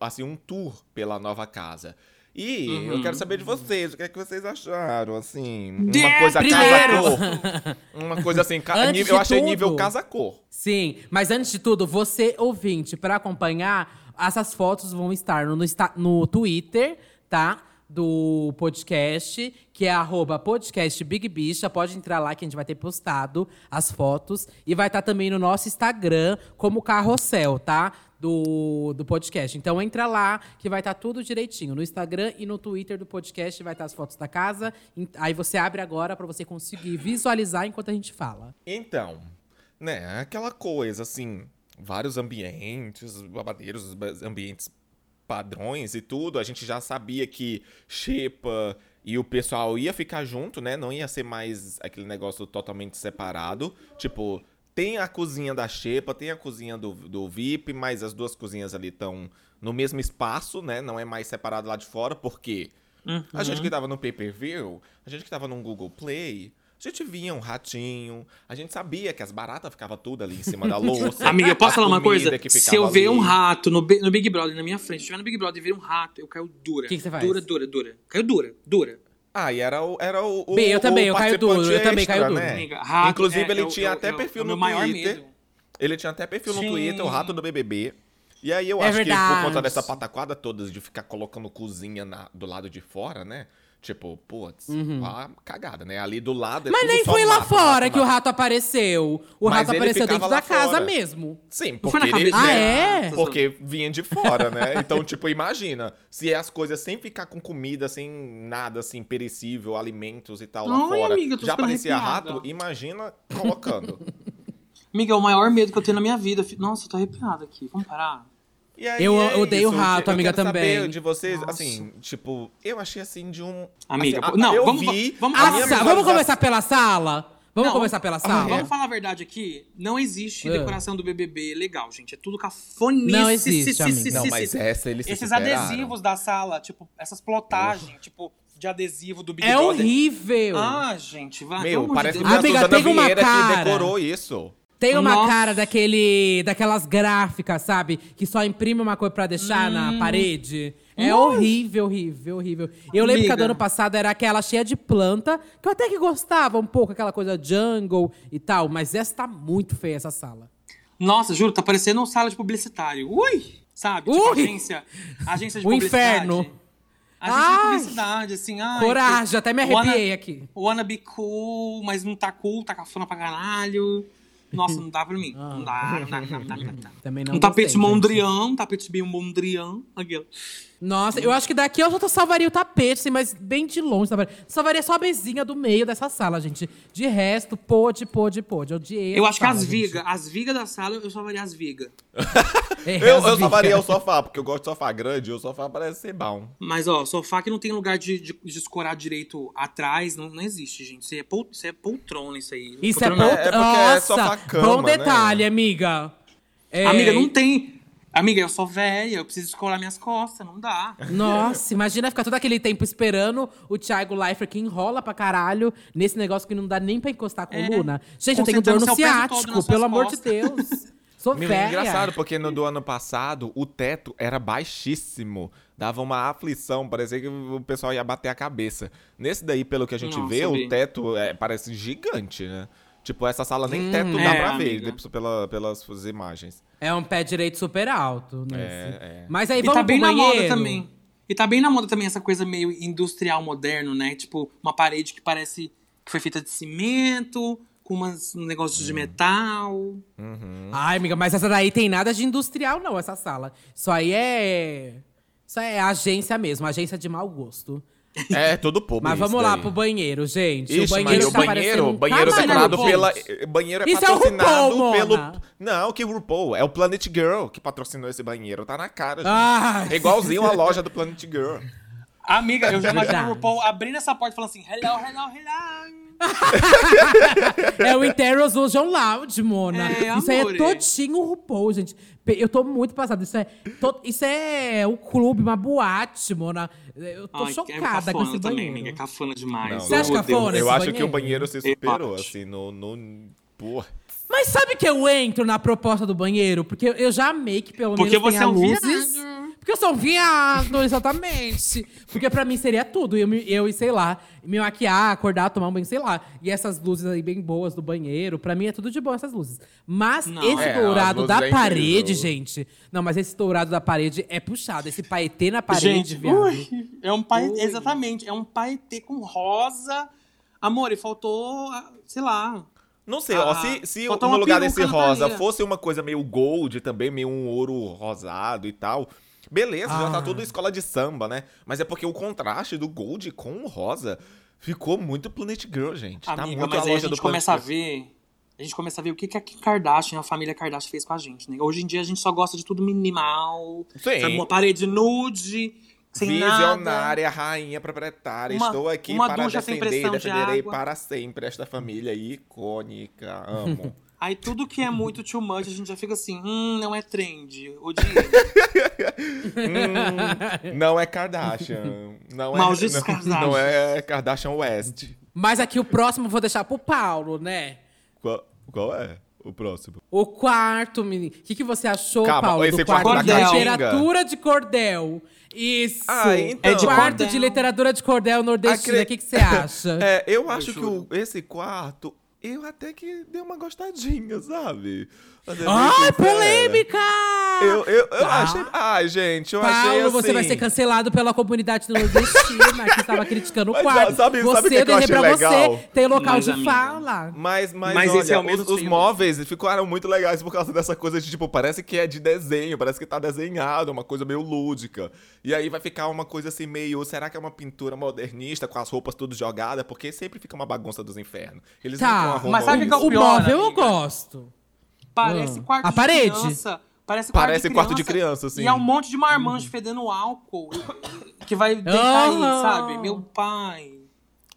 Speaker 2: assim um tour pela nova casa. E
Speaker 4: Uhum.
Speaker 2: eu quero saber de vocês, o que é que vocês acharam, assim, uma
Speaker 4: De-
Speaker 2: coisa
Speaker 1: primeiro.
Speaker 2: casa-cor. Uma coisa assim, ca- nível- eu achei
Speaker 1: tudo-
Speaker 2: nível casa-cor.
Speaker 1: Sim, mas antes de tudo, você ouvinte, pra acompanhar, essas fotos vão estar no, Insta- no Twitter, tá? Do podcast, que é arroba podcast Big Bicha. Pode entrar lá que a gente vai ter postado as fotos. E vai estar também no nosso Instagram, como carrossel, tá? Do, do podcast. Então entra lá, que vai estar tudo direitinho. No Instagram e no Twitter do podcast vai estar as fotos da casa. Aí você abre agora pra você conseguir visualizar enquanto a gente fala.
Speaker 2: Então, né, aquela coisa, assim, vários ambientes, babadeiros, ba- ambientes padrões e tudo, a gente já sabia que Xepa e o pessoal ia ficar junto, né, não ia ser mais aquele negócio totalmente separado, tipo, tem a cozinha da Xepa, tem a cozinha do, do VIP, mas as duas cozinhas ali estão no mesmo espaço, né, não é mais separado lá de fora, porque a gente que tava no pay-per-view, a gente que tava no Google Play, a gente via um ratinho, a gente sabia que as baratas ficavam tudo ali em cima da louça.
Speaker 4: Amiga, eu posso falar uma coisa?
Speaker 2: que
Speaker 4: Se eu ver um rato no, no Big Brother na minha frente, se estiver no Big Brother e ver um rato, eu caio dura.
Speaker 1: Que que você faz?
Speaker 4: Dura, dura, dura. Caiu dura, dura.
Speaker 2: Ah, e era o. Era o, o
Speaker 1: Bem, eu também, eu caio duro, eu também
Speaker 2: extra,
Speaker 1: caio duro.
Speaker 2: né?
Speaker 4: Amiga, rato
Speaker 2: Inclusive,
Speaker 4: é-
Speaker 2: ele
Speaker 4: é o-
Speaker 2: tinha
Speaker 4: o-
Speaker 2: até
Speaker 4: é o-
Speaker 2: perfil
Speaker 4: é o
Speaker 2: no
Speaker 4: meu maior
Speaker 2: Twitter.
Speaker 4: medo.
Speaker 2: Ele tinha até perfil no
Speaker 4: Sim.
Speaker 2: Twitter, o rato do BBB. E aí eu
Speaker 1: É
Speaker 2: acho que por
Speaker 1: verdade.
Speaker 2: conta dessa pataquada toda de ficar colocando cozinha na- do lado de fora, né? Tipo, putz, a cagada, né? Ali do lado é
Speaker 1: Uhum. Mas
Speaker 2: tudo
Speaker 1: nem
Speaker 2: só
Speaker 1: foi lá
Speaker 2: mato,
Speaker 1: fora
Speaker 2: mato,
Speaker 1: que o
Speaker 2: mato.
Speaker 1: rato apareceu. O
Speaker 2: Mas
Speaker 1: rato apareceu dentro da
Speaker 2: lá
Speaker 1: casa
Speaker 2: fora.
Speaker 1: mesmo.
Speaker 2: Sim, porque ele,
Speaker 4: cabeça
Speaker 1: Ah,
Speaker 4: dela.
Speaker 1: é?
Speaker 2: porque vinha de fora, né? Então, tipo, imagina, se as coisas sem ficar com comida, sem nada, assim, perecível, alimentos e tal lá
Speaker 4: Ai,
Speaker 2: fora,
Speaker 4: amiga,
Speaker 2: já
Speaker 4: ficando
Speaker 2: parecia
Speaker 4: arrepiada.
Speaker 2: rato, imagina colocando.
Speaker 4: Amiga, é o maior medo que eu tenho na minha vida. Nossa, eu tô arrepiada aqui. Vamos parar?
Speaker 2: E aí
Speaker 1: Eu
Speaker 2: é
Speaker 1: odeio
Speaker 2: isso,
Speaker 1: rato,
Speaker 2: eu
Speaker 1: amiga,
Speaker 2: quero
Speaker 1: também.
Speaker 2: Saber de vocês,
Speaker 4: Nossa.
Speaker 2: assim, tipo, eu achei assim de um.
Speaker 4: Amiga,
Speaker 2: assim,
Speaker 4: não,
Speaker 2: eu
Speaker 4: vamos-
Speaker 2: vi.
Speaker 4: vamos-
Speaker 2: a
Speaker 1: vamos
Speaker 2: visualização-
Speaker 1: começar pela sala? Vamos
Speaker 4: Não,
Speaker 1: começar pela sala?
Speaker 4: Vamos falar a verdade aqui. Não existe
Speaker 1: Ah.
Speaker 4: decoração do BBB legal, gente. É tudo cafonice.
Speaker 1: Não existe, amiga.
Speaker 2: Não, mas essa eles se
Speaker 4: Esses
Speaker 2: superaram.
Speaker 4: adesivos da sala, tipo, essas plotagens, tipo, de adesivo do Big
Speaker 1: É
Speaker 4: Brother.
Speaker 1: horrível.
Speaker 4: Ah, gente, vai.
Speaker 2: Meu, parece
Speaker 4: de
Speaker 2: que a
Speaker 1: Amiga,
Speaker 2: Suzana
Speaker 1: tem uma
Speaker 2: Vieira
Speaker 1: cara.
Speaker 2: que decorou isso.
Speaker 1: Tem uma
Speaker 4: Nossa.
Speaker 1: cara daquele, daquelas gráficas, sabe? Que só imprime uma coisa pra deixar na parede. É horrível, horrível, horrível. Eu lembro que a do
Speaker 4: Amiga.
Speaker 1: ano passado era aquela cheia de planta, que eu até que gostava um pouco, aquela coisa jungle e tal. Mas essa tá muito feia, essa sala.
Speaker 4: Nossa, juro, tá parecendo uma sala de publicitário. Ui! Sabe? Tipo,
Speaker 1: Ui!
Speaker 4: agência, agência de
Speaker 1: O
Speaker 4: publicidade.
Speaker 1: inferno.
Speaker 4: Agência
Speaker 1: Ai!
Speaker 4: de publicidade, assim. Ai,
Speaker 1: Coragem,
Speaker 4: que-
Speaker 1: até me
Speaker 4: wanna-
Speaker 1: arrepiei aqui.
Speaker 4: Wanna be cool, mas não tá cool, tá cafona pra caralho. Nossa, não dá pra mim. Não dá, não dá, não dá, não dá, não dá.
Speaker 1: Também não
Speaker 4: Um tapete
Speaker 1: gostei, gente.
Speaker 4: mondrian, um tapete bem mondrian. Aquilo.
Speaker 1: Nossa, eu acho que daqui eu só salvaria o tapete, assim, mas bem de longe. Salvaria, salvaria só a mesinha do meio dessa sala, gente. De resto, pôde, pôde, pôde. Eu odiei
Speaker 4: Eu acho que
Speaker 1: sala,
Speaker 4: as
Speaker 1: gente.
Speaker 4: vigas, as vigas da sala, eu salvaria as vigas.
Speaker 1: É,
Speaker 2: Eu,
Speaker 1: as
Speaker 2: eu
Speaker 1: vigas.
Speaker 2: salvaria o sofá, porque eu gosto de sofá grande e o sofá parece ser bom.
Speaker 4: Mas, ó, sofá que não tem lugar de, de, de escorar direito atrás, não, não existe, gente. Isso, é pol, isso é poltrona, isso aí.
Speaker 1: Isso é,
Speaker 4: Poltrona-
Speaker 1: pol...
Speaker 2: é porque é
Speaker 1: Nossa,
Speaker 2: sofá-cama,
Speaker 1: bom
Speaker 2: né?
Speaker 1: detalhe, amiga. É,
Speaker 4: Amiga, não tem... Amiga, eu sou velha, eu preciso escorar minhas costas, não dá.
Speaker 1: Nossa, imagina ficar todo aquele tempo esperando o Thiago Leifert que enrola pra caralho nesse negócio que não dá nem pra encostar a coluna. Gente, eu tenho dor no ciático, pelo amor de. Deus. Sou
Speaker 2: Meu,
Speaker 1: velha.
Speaker 2: é engraçado, porque no do ano passado, o teto era baixíssimo. Dava uma aflição, parecia que o pessoal ia bater a cabeça. Nesse daí, pelo que a gente
Speaker 4: Nossa,
Speaker 2: vê,
Speaker 4: vi.
Speaker 2: o teto é, parece gigante, né? Tipo, essa sala nem teto dá
Speaker 4: é,
Speaker 2: pra ver,
Speaker 4: amiga.
Speaker 2: depois pela, pelas suas imagens.
Speaker 1: É um pé direito super alto. Nesse.
Speaker 2: É, é.
Speaker 1: Mas aí
Speaker 4: E
Speaker 1: vamos
Speaker 4: tá bem
Speaker 1: pro
Speaker 4: na moda também. E tá bem na moda também essa coisa meio industrial moderno, né? Tipo, uma parede que parece que foi feita de cimento, com umas um negócios
Speaker 2: Hum.
Speaker 4: de metal.
Speaker 1: Ai, amiga, mas essa daí tem nada de industrial, não, essa sala. Isso aí é. Isso aí é agência mesmo, agência de mau gosto.
Speaker 2: É, tudo público.
Speaker 1: Mas vamos lá
Speaker 2: daí.
Speaker 1: pro banheiro, gente.
Speaker 2: Ixi,
Speaker 1: o banheiro
Speaker 2: o
Speaker 1: tá
Speaker 2: banheiro,
Speaker 1: parecendo
Speaker 2: banheiro decorado
Speaker 1: gente.
Speaker 2: pela. Banheiro é
Speaker 1: Isso é o
Speaker 2: patrocinado
Speaker 1: RuPaul,
Speaker 2: pelo.
Speaker 1: Mona.
Speaker 2: Não, que RuPaul. É o Planet Girl que patrocinou esse banheiro. Tá na cara, gente.
Speaker 1: Ai.
Speaker 2: É igualzinho a loja do Planet Girl.
Speaker 4: Amiga, eu já imagino o RuPaul abrindo essa porta e falando assim: hello, hello, hello.
Speaker 1: É o Interosusion Loud, Mona.
Speaker 4: É,
Speaker 1: isso aí é
Speaker 4: amore.
Speaker 1: todinho o RuPaul, gente. Eu tô muito passada. Isso é, to- isso é um clube, uma boate, Mona. Eu tô
Speaker 4: Ai,
Speaker 1: chocada
Speaker 4: é
Speaker 1: com esse
Speaker 4: também,
Speaker 1: banheiro.
Speaker 4: amiga. É cafona demais.
Speaker 2: Não,
Speaker 1: Você acha cafona?
Speaker 2: Eu acho que o banheiro se
Speaker 4: Eu
Speaker 2: superou, assim, no. no... Porra.
Speaker 1: Mas sabe que eu entro na proposta do banheiro? Porque eu- já amei que pelo
Speaker 4: Porque
Speaker 1: menos
Speaker 4: você
Speaker 1: tenha
Speaker 4: é um
Speaker 1: luzes. Porque eu sou um viado, exatamente. Porque pra mim seria tudo. Eu, eu e sei lá, me maquiar, acordar, tomar um banho, sei lá. E essas luzes aí bem boas do banheiro, pra mim é tudo de bom essas luzes. Mas
Speaker 4: Não.
Speaker 1: esse
Speaker 2: É,
Speaker 1: dourado da
Speaker 2: é
Speaker 1: parede,
Speaker 2: incrível.
Speaker 1: gente. Não, mas esse dourado da parede é puxado. Esse paetê na parede,
Speaker 4: Gente,
Speaker 1: viado.
Speaker 4: ui, é um pai, exatamente, é um paetê com rosa. Amor, e faltou, ah, sei lá.
Speaker 2: Não sei,
Speaker 4: Ah,
Speaker 2: ó, se, se no lugar desse rosa fosse uma coisa meio gold também, meio um ouro rosado e tal, beleza, já tá
Speaker 1: Ah.
Speaker 2: tudo escola de samba, né? Mas é porque o contraste do gold com o rosa ficou muito Planet Girl, gente. tá
Speaker 4: Amiga,
Speaker 2: muito
Speaker 4: mas
Speaker 2: a
Speaker 4: aí a gente
Speaker 2: Planet
Speaker 4: começa a ver. A gente começa a ver o que, que a Kim Kardashian, a família Kardashian fez com a gente, né? Hoje em dia a gente só gosta de tudo minimal.
Speaker 2: Sim.
Speaker 4: Sabe, uma parede nude, sem nada.
Speaker 2: Visionária, rainha proprietária.
Speaker 4: Uma-
Speaker 2: Estou aqui
Speaker 4: uma
Speaker 2: para defender e
Speaker 4: de
Speaker 2: defenderei
Speaker 4: água.
Speaker 2: para sempre esta família icônica. Amo.
Speaker 4: Aí tudo que é muito too much, a gente já fica assim, hum, não é trend. Odiei.
Speaker 2: Hum, não é Kardashian. Não é,
Speaker 4: Malditos
Speaker 2: não,
Speaker 4: Kardashian.
Speaker 2: não é Kardashian West.
Speaker 1: Mas aqui o próximo eu vou deixar pro Paulo, né?
Speaker 2: Qual, qual é? o próximo.
Speaker 1: O quarto, menino. O que, que você achou,
Speaker 2: Calma,
Speaker 1: Paulo,
Speaker 2: esse
Speaker 1: do quarto,
Speaker 4: quarto
Speaker 1: de
Speaker 4: da
Speaker 1: literatura de cordel? Isso.
Speaker 2: Ah, então.
Speaker 4: É de
Speaker 1: quarto
Speaker 4: cordel.
Speaker 1: de literatura de cordel nordestina. O
Speaker 2: Acre-
Speaker 1: que, que você acha?
Speaker 2: É, eu acho que o- esse quarto, eu até que dei uma gostadinha, sabe?
Speaker 1: Ai, polêmica!
Speaker 2: Eu, eu, eu
Speaker 1: Tá.
Speaker 2: achei. Ai, gente, eu achei
Speaker 1: Paulo,
Speaker 2: assim.
Speaker 1: você vai ser cancelado pela comunidade nordestina que estava criticando o
Speaker 2: Mas,
Speaker 1: quarto.
Speaker 2: sabe-
Speaker 1: você,
Speaker 2: sabe o que que eu achei
Speaker 1: pra
Speaker 2: legal?
Speaker 1: você, tem local
Speaker 4: Mas,
Speaker 1: de
Speaker 4: amiga,
Speaker 1: fala.
Speaker 2: Mas, mas,
Speaker 4: Mas
Speaker 2: olha,
Speaker 4: esse é o
Speaker 2: os,
Speaker 4: menos
Speaker 2: os
Speaker 4: feio.
Speaker 2: móveis ficaram muito legais por causa dessa coisa de, tipo, parece que é de desenho, parece que tá desenhado, uma coisa meio lúdica. E aí vai ficar uma coisa assim meio, será que é uma pintura modernista com as roupas tudo jogadas? Porque sempre fica uma bagunça dos infernos. Eles não
Speaker 1: Tá,
Speaker 4: mas sabe que é
Speaker 1: o
Speaker 4: pior,
Speaker 1: móvel eu
Speaker 4: amiga?
Speaker 1: gosto.
Speaker 4: Parece
Speaker 1: Ah.
Speaker 4: quarto
Speaker 1: A
Speaker 4: de
Speaker 1: parede?
Speaker 4: criança. Parece,
Speaker 2: Parece
Speaker 4: quarto,
Speaker 2: quarto
Speaker 4: de
Speaker 2: de criança, assim.
Speaker 4: E é um monte de marmanjo fedendo álcool que vai deitar aí,
Speaker 1: Ah.
Speaker 4: sabe? Meu pai.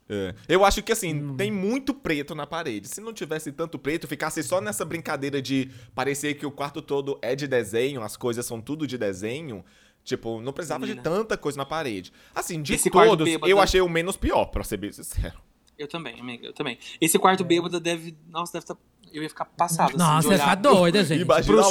Speaker 2: É. Eu acho que assim,
Speaker 1: Hum.
Speaker 2: tem muito preto na parede. Se não tivesse tanto preto, ficasse só nessa brincadeira de parecer que o quarto todo é de desenho, as coisas são tudo de desenho. Tipo, não precisava de
Speaker 4: Menina.
Speaker 2: tanta coisa na parede. Assim, de
Speaker 4: Esse quarto
Speaker 2: todos,
Speaker 4: bêbado-
Speaker 2: eu achei o menos pior, pra ser bem sincero.
Speaker 4: Eu também, amiga, eu também. Esse quarto bêbado deve. Nossa, deve estar. Eu ia ficar passado. assim,
Speaker 1: Nossa,
Speaker 4: olhar.
Speaker 1: ficar doida, gente.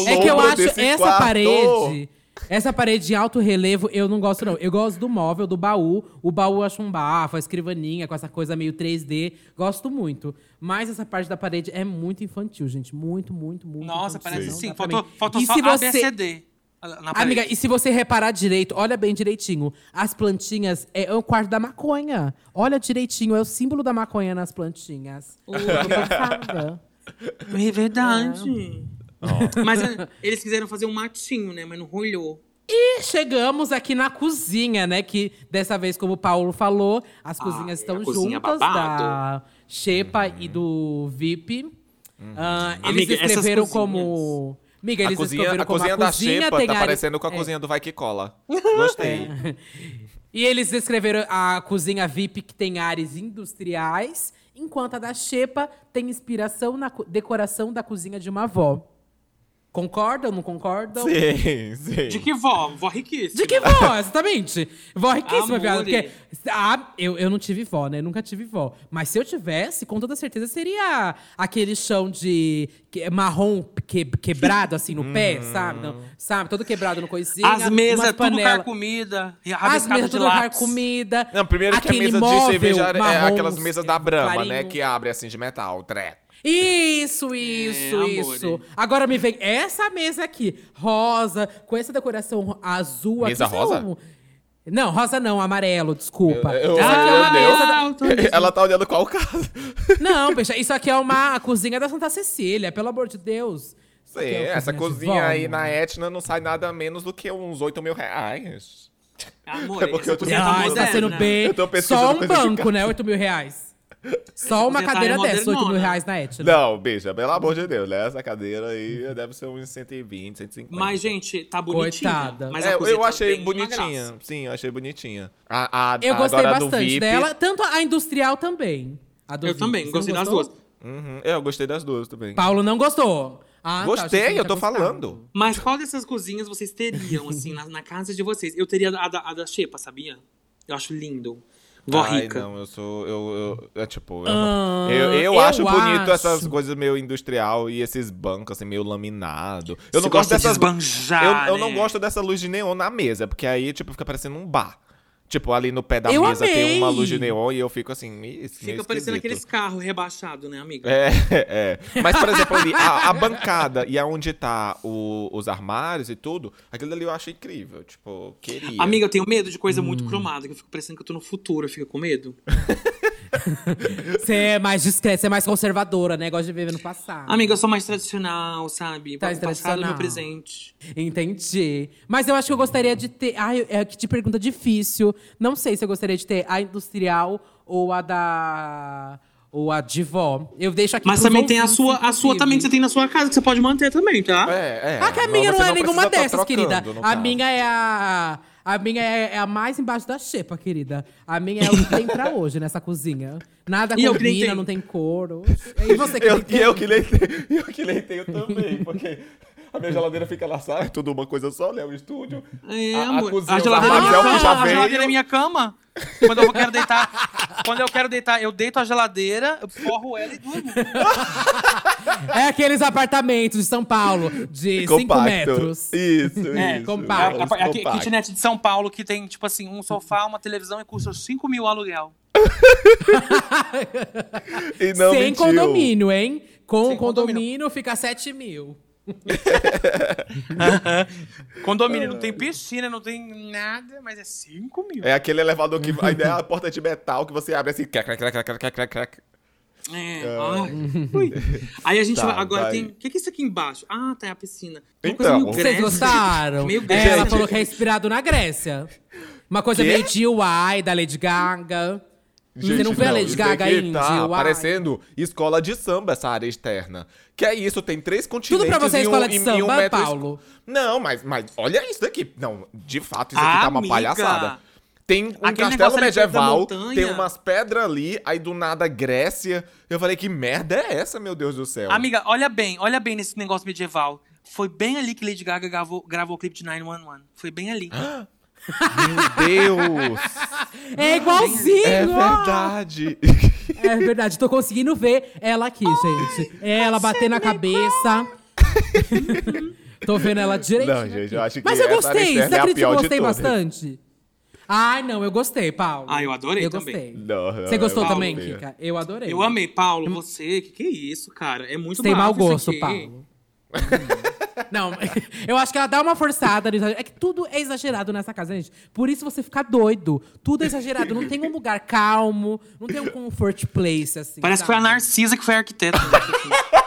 Speaker 1: É que eu acho essa
Speaker 2: quarto.
Speaker 1: parede. Essa parede de alto relevo, eu não gosto, não. Eu gosto do móvel, do baú. O baú eu acho um bafo, a escrivaninha, com essa coisa meio 3D. Gosto muito. Mas essa parte da parede é muito infantil, gente. Muito, muito, muito
Speaker 4: Nossa,
Speaker 1: infantil.
Speaker 4: parece sim. Faltou, faltou só
Speaker 1: você...
Speaker 4: ABCD. Na parede.
Speaker 1: Amiga, e se você reparar direito, olha bem direitinho. As plantinhas é o quarto da maconha. Olha direitinho, é o símbolo da maconha nas plantinhas. Tô passada.
Speaker 4: É verdade. Mas é, eles quiseram fazer um matinho, né? Mas não rolhou.
Speaker 1: E chegamos aqui na cozinha, né? Que dessa vez, como o Paulo falou, as cozinhas
Speaker 4: é,
Speaker 1: estão
Speaker 4: a cozinha
Speaker 1: juntas
Speaker 4: babado.
Speaker 1: da Shepa e do VIP. Ah, eles
Speaker 4: Amiga,
Speaker 1: escreveram como. Amiga,
Speaker 2: A
Speaker 1: eles
Speaker 2: cozinha,
Speaker 1: escreveram
Speaker 2: a
Speaker 1: como
Speaker 2: cozinha
Speaker 1: a
Speaker 2: da
Speaker 1: cozinha
Speaker 2: Xepa
Speaker 1: tem
Speaker 2: tá
Speaker 1: área-
Speaker 2: parecendo com a
Speaker 1: é.
Speaker 2: cozinha do Vai Que Cola. Gostei.
Speaker 1: E eles escreveram a cozinha VIP que tem áreas industriais, enquanto a da Xepa tem inspiração na co- decoração da cozinha de uma avó. Concordam, não concordam?
Speaker 2: Sim, sim.
Speaker 4: De que vó? Vó riquíssima.
Speaker 1: De que vó, exatamente. Vó riquíssima,
Speaker 4: Amore.
Speaker 1: viado. Porque ah, eu, eu não tive vó, né? Nunca tive vó. Mas se eu tivesse, com toda certeza, seria aquele chão de que- marrom que- quebrado, assim, no pé, sabe? Não, sabe? Todo quebrado no coisinha.
Speaker 4: As mesas, tudo
Speaker 1: panela-
Speaker 4: carcomida,
Speaker 1: As mesas
Speaker 4: de
Speaker 1: tudo comida.
Speaker 2: Não, primeiro que a mesa de cerveja é
Speaker 1: marrom,
Speaker 2: aquelas mesas da Brahma,
Speaker 1: clarinho.
Speaker 2: né? Que abre assim de metal, treco.
Speaker 1: Isso, isso,
Speaker 4: amore.
Speaker 1: isso. Agora me vem essa mesa aqui, rosa, com essa decoração azul
Speaker 2: Mesa
Speaker 1: aqui.
Speaker 2: rosa?
Speaker 1: são- Não, rosa não, amarelo, desculpa.
Speaker 2: Eu-
Speaker 1: é mesa da-
Speaker 4: Ah, eu tô vendo.
Speaker 2: Ela tá olhando qual casa.
Speaker 1: Não, bicha, isso aqui é uma cozinha da Santa Cecília, pelo amor de Deus.
Speaker 2: Sim,
Speaker 1: é
Speaker 2: essa cozinha aí na Etna não sai nada menos do que uns 8 mil reais.
Speaker 4: Amor,
Speaker 2: É porque eu tô
Speaker 4: cozinha tá
Speaker 1: sendo bem.
Speaker 2: Eu tô pesquisando
Speaker 1: Só um banco, né? 8 mil reais. Só uma
Speaker 4: tá
Speaker 1: cadeira dessa, 8 mil
Speaker 4: modernona.
Speaker 1: reais na Etna.
Speaker 2: Não, bicha, pelo amor de Deus, né? Essa cadeira aí deve ser uns 120, 150.
Speaker 4: Mas, gente, tá bonitinha.
Speaker 1: Coitada.
Speaker 4: Mas
Speaker 2: É, eu
Speaker 4: tá
Speaker 2: achei bonitinha. Sim, eu achei bonitinha. A, a,
Speaker 1: Eu
Speaker 2: a-
Speaker 1: gostei
Speaker 2: agora a do
Speaker 1: bastante
Speaker 2: VIP,
Speaker 1: dela, tanto a industrial também. A do
Speaker 4: Eu
Speaker 1: VIP.
Speaker 4: também,
Speaker 1: Você
Speaker 4: gostei das duas.
Speaker 2: Uhum, eu gostei das duas também.
Speaker 1: Paulo não gostou. Ah, tá,
Speaker 2: Gostei,
Speaker 1: você
Speaker 2: eu tô
Speaker 1: gostado.
Speaker 2: falando.
Speaker 4: Mas qual dessas cozinhas vocês teriam, assim, na, na casa de vocês? Eu teria a da, a da Xepa, sabia? Eu acho lindo. Vó
Speaker 2: Ai,
Speaker 4: rica.
Speaker 2: não, eu sou. Eu, eu, é tipo. Eu,
Speaker 1: Ah,
Speaker 2: eu, eu
Speaker 1: eu
Speaker 2: acho bonito
Speaker 1: acho.
Speaker 2: essas coisas meio industrial e esses bancos, assim, meio laminado. Eu
Speaker 4: Você
Speaker 2: não gosto
Speaker 4: gosta de
Speaker 2: dessas.
Speaker 4: esbanjar,
Speaker 2: eu, eu não
Speaker 4: né?
Speaker 2: gosto dessa luz de neon na mesa, porque aí, tipo, fica parecendo um bar. Tipo, ali no pé da
Speaker 1: Eu
Speaker 2: mesa tem uma
Speaker 1: amei.
Speaker 2: luz de neon e eu fico assim, "Ih, isso meio
Speaker 4: Fica parecendo
Speaker 2: esquisito."
Speaker 4: aqueles carros rebaixados, né, amiga?
Speaker 2: É, é. Mas, por exemplo, ali, a, a bancada e aonde tá o- os armários e tudo, aquilo ali eu acho incrível. Tipo, queria.
Speaker 4: Amiga, eu tenho medo de coisa
Speaker 1: Hum.
Speaker 4: muito cromada, que eu fico parecendo que eu tô no futuro. Eu fico com medo.
Speaker 1: Você é mais discreta, você é mais conservadora, né? Gosta de viver no passado.
Speaker 4: Amiga, eu sou mais tradicional, sabe?
Speaker 1: Tá
Speaker 4: passado
Speaker 1: tradicional.
Speaker 4: meu presente.
Speaker 1: Entendi. Mas eu acho que eu gostaria de ter. Ai, é que de pergunta difícil. Não sei se eu gostaria de ter a industrial ou a da. Ou a de vó. Eu deixo aqui
Speaker 4: Mas também tem a sua, a sua também que você tem na sua casa, que você pode manter também, tá?
Speaker 2: É, é.
Speaker 1: Ah, que a minha não,
Speaker 2: você
Speaker 1: é nenhuma
Speaker 2: tá
Speaker 1: dessas,
Speaker 2: trocando,
Speaker 1: querida. A
Speaker 2: caso.
Speaker 1: minha é a. A minha é, é a mais embaixo da xepa, querida. A minha é o que tem pra hoje nessa cozinha. Nada
Speaker 4: E
Speaker 1: combina, não tem couro. E você que
Speaker 2: Eu,
Speaker 1: tem
Speaker 2: e eu que nem tenho, eu que nem tenho também, porque a minha geladeira fica lá, sai tudo uma coisa só, né? O estúdio.
Speaker 4: É,
Speaker 2: a. A cozinha,
Speaker 4: a geladeira é minha cama, a geladeira é minha cama. Quando eu quero deitar, quando eu quero deitar, eu deito a geladeira, eu forro ela e durmo.
Speaker 1: É aqueles apartamentos de São Paulo de 5
Speaker 2: Compacto.
Speaker 1: metros.
Speaker 2: Isso,
Speaker 1: É,
Speaker 2: isso.
Speaker 1: compacto.
Speaker 4: A, a, kitnet de São Paulo que tem, tipo assim, um sofá, uma televisão e custa 5 mil aluguel.
Speaker 2: E não
Speaker 1: Sem
Speaker 2: mentiu.
Speaker 1: condomínio, hein? Com
Speaker 4: Sem
Speaker 1: condomínio,
Speaker 4: condomínio.
Speaker 1: fica 7 mil.
Speaker 4: Condomínio não tem piscina, não tem nada, mas é 5 mil.
Speaker 2: É aquele elevador que ainda é a porta de metal que você abre assim. crac, crac, crac, crac, crac, crac.
Speaker 4: É. Ui. Aí a gente
Speaker 2: Tá,
Speaker 4: vai, agora
Speaker 2: vai.
Speaker 4: tem. O que, que é isso aqui embaixo? Ah, tá, é a piscina. Uma
Speaker 2: Então,
Speaker 4: coisa meio
Speaker 1: Vocês
Speaker 4: Grécia.
Speaker 1: gostaram?
Speaker 4: Meio
Speaker 1: É,
Speaker 4: Grécia.
Speaker 1: ela falou que é inspirado na Grécia. Uma coisa
Speaker 2: Quê?
Speaker 1: meio DIY, da Lady Gaga. Você não
Speaker 2: Gente,
Speaker 1: vê a Lady Gaga aí?
Speaker 2: Tá
Speaker 1: DIY?
Speaker 2: parecendo escola de samba, essa área externa. Que é isso, tem três continentes
Speaker 1: Tudo pra você é
Speaker 2: e um,
Speaker 1: escola de
Speaker 2: um
Speaker 1: samba,
Speaker 2: es-
Speaker 1: Paulo?
Speaker 2: Não, mas, mas olha isso daqui. Não, de fato, isso aqui tá uma
Speaker 4: Amiga.
Speaker 2: palhaçada. Tem um
Speaker 4: Aquele
Speaker 2: castelo medieval, tem umas pedras ali, aí do nada Grécia. Eu falei, que merda é essa, meu Deus do céu?
Speaker 4: Amiga, olha bem, olha bem nesse negócio medieval. Foi bem ali que Lady Gaga gravou, gravou o clipe de 911. Foi bem ali.
Speaker 2: Meu Deus!
Speaker 1: É igualzinho!
Speaker 2: é verdade!
Speaker 1: É verdade, tô conseguindo ver ela aqui, gente. Ela batendo a cabeça. tô vendo ela direitinho.
Speaker 2: Não, gente, eu acho que
Speaker 1: Mas eu gostei, você
Speaker 2: é
Speaker 1: acredita que eu gostei
Speaker 2: todas.
Speaker 1: bastante? Ai, não, eu gostei, Paulo.
Speaker 4: Ah, eu adorei
Speaker 1: eu
Speaker 4: também.
Speaker 1: Gostei.
Speaker 2: Não, não,
Speaker 1: Você gostou
Speaker 2: é
Speaker 1: também. Kika? Eu adorei.
Speaker 4: Eu amei, Paulo, você, que que é isso, cara? É muito
Speaker 1: Você tem mau gosto,
Speaker 4: aqui.
Speaker 1: Paulo. Não, eu acho que ela dá uma forçada. É que tudo é exagerado nessa casa, gente. Por isso você fica doido. Tudo é exagerado. Não tem um lugar calmo, não tem um comfort place, assim.
Speaker 4: Parece que foi a
Speaker 1: sabe?
Speaker 4: Narcisa que foi a arquiteta.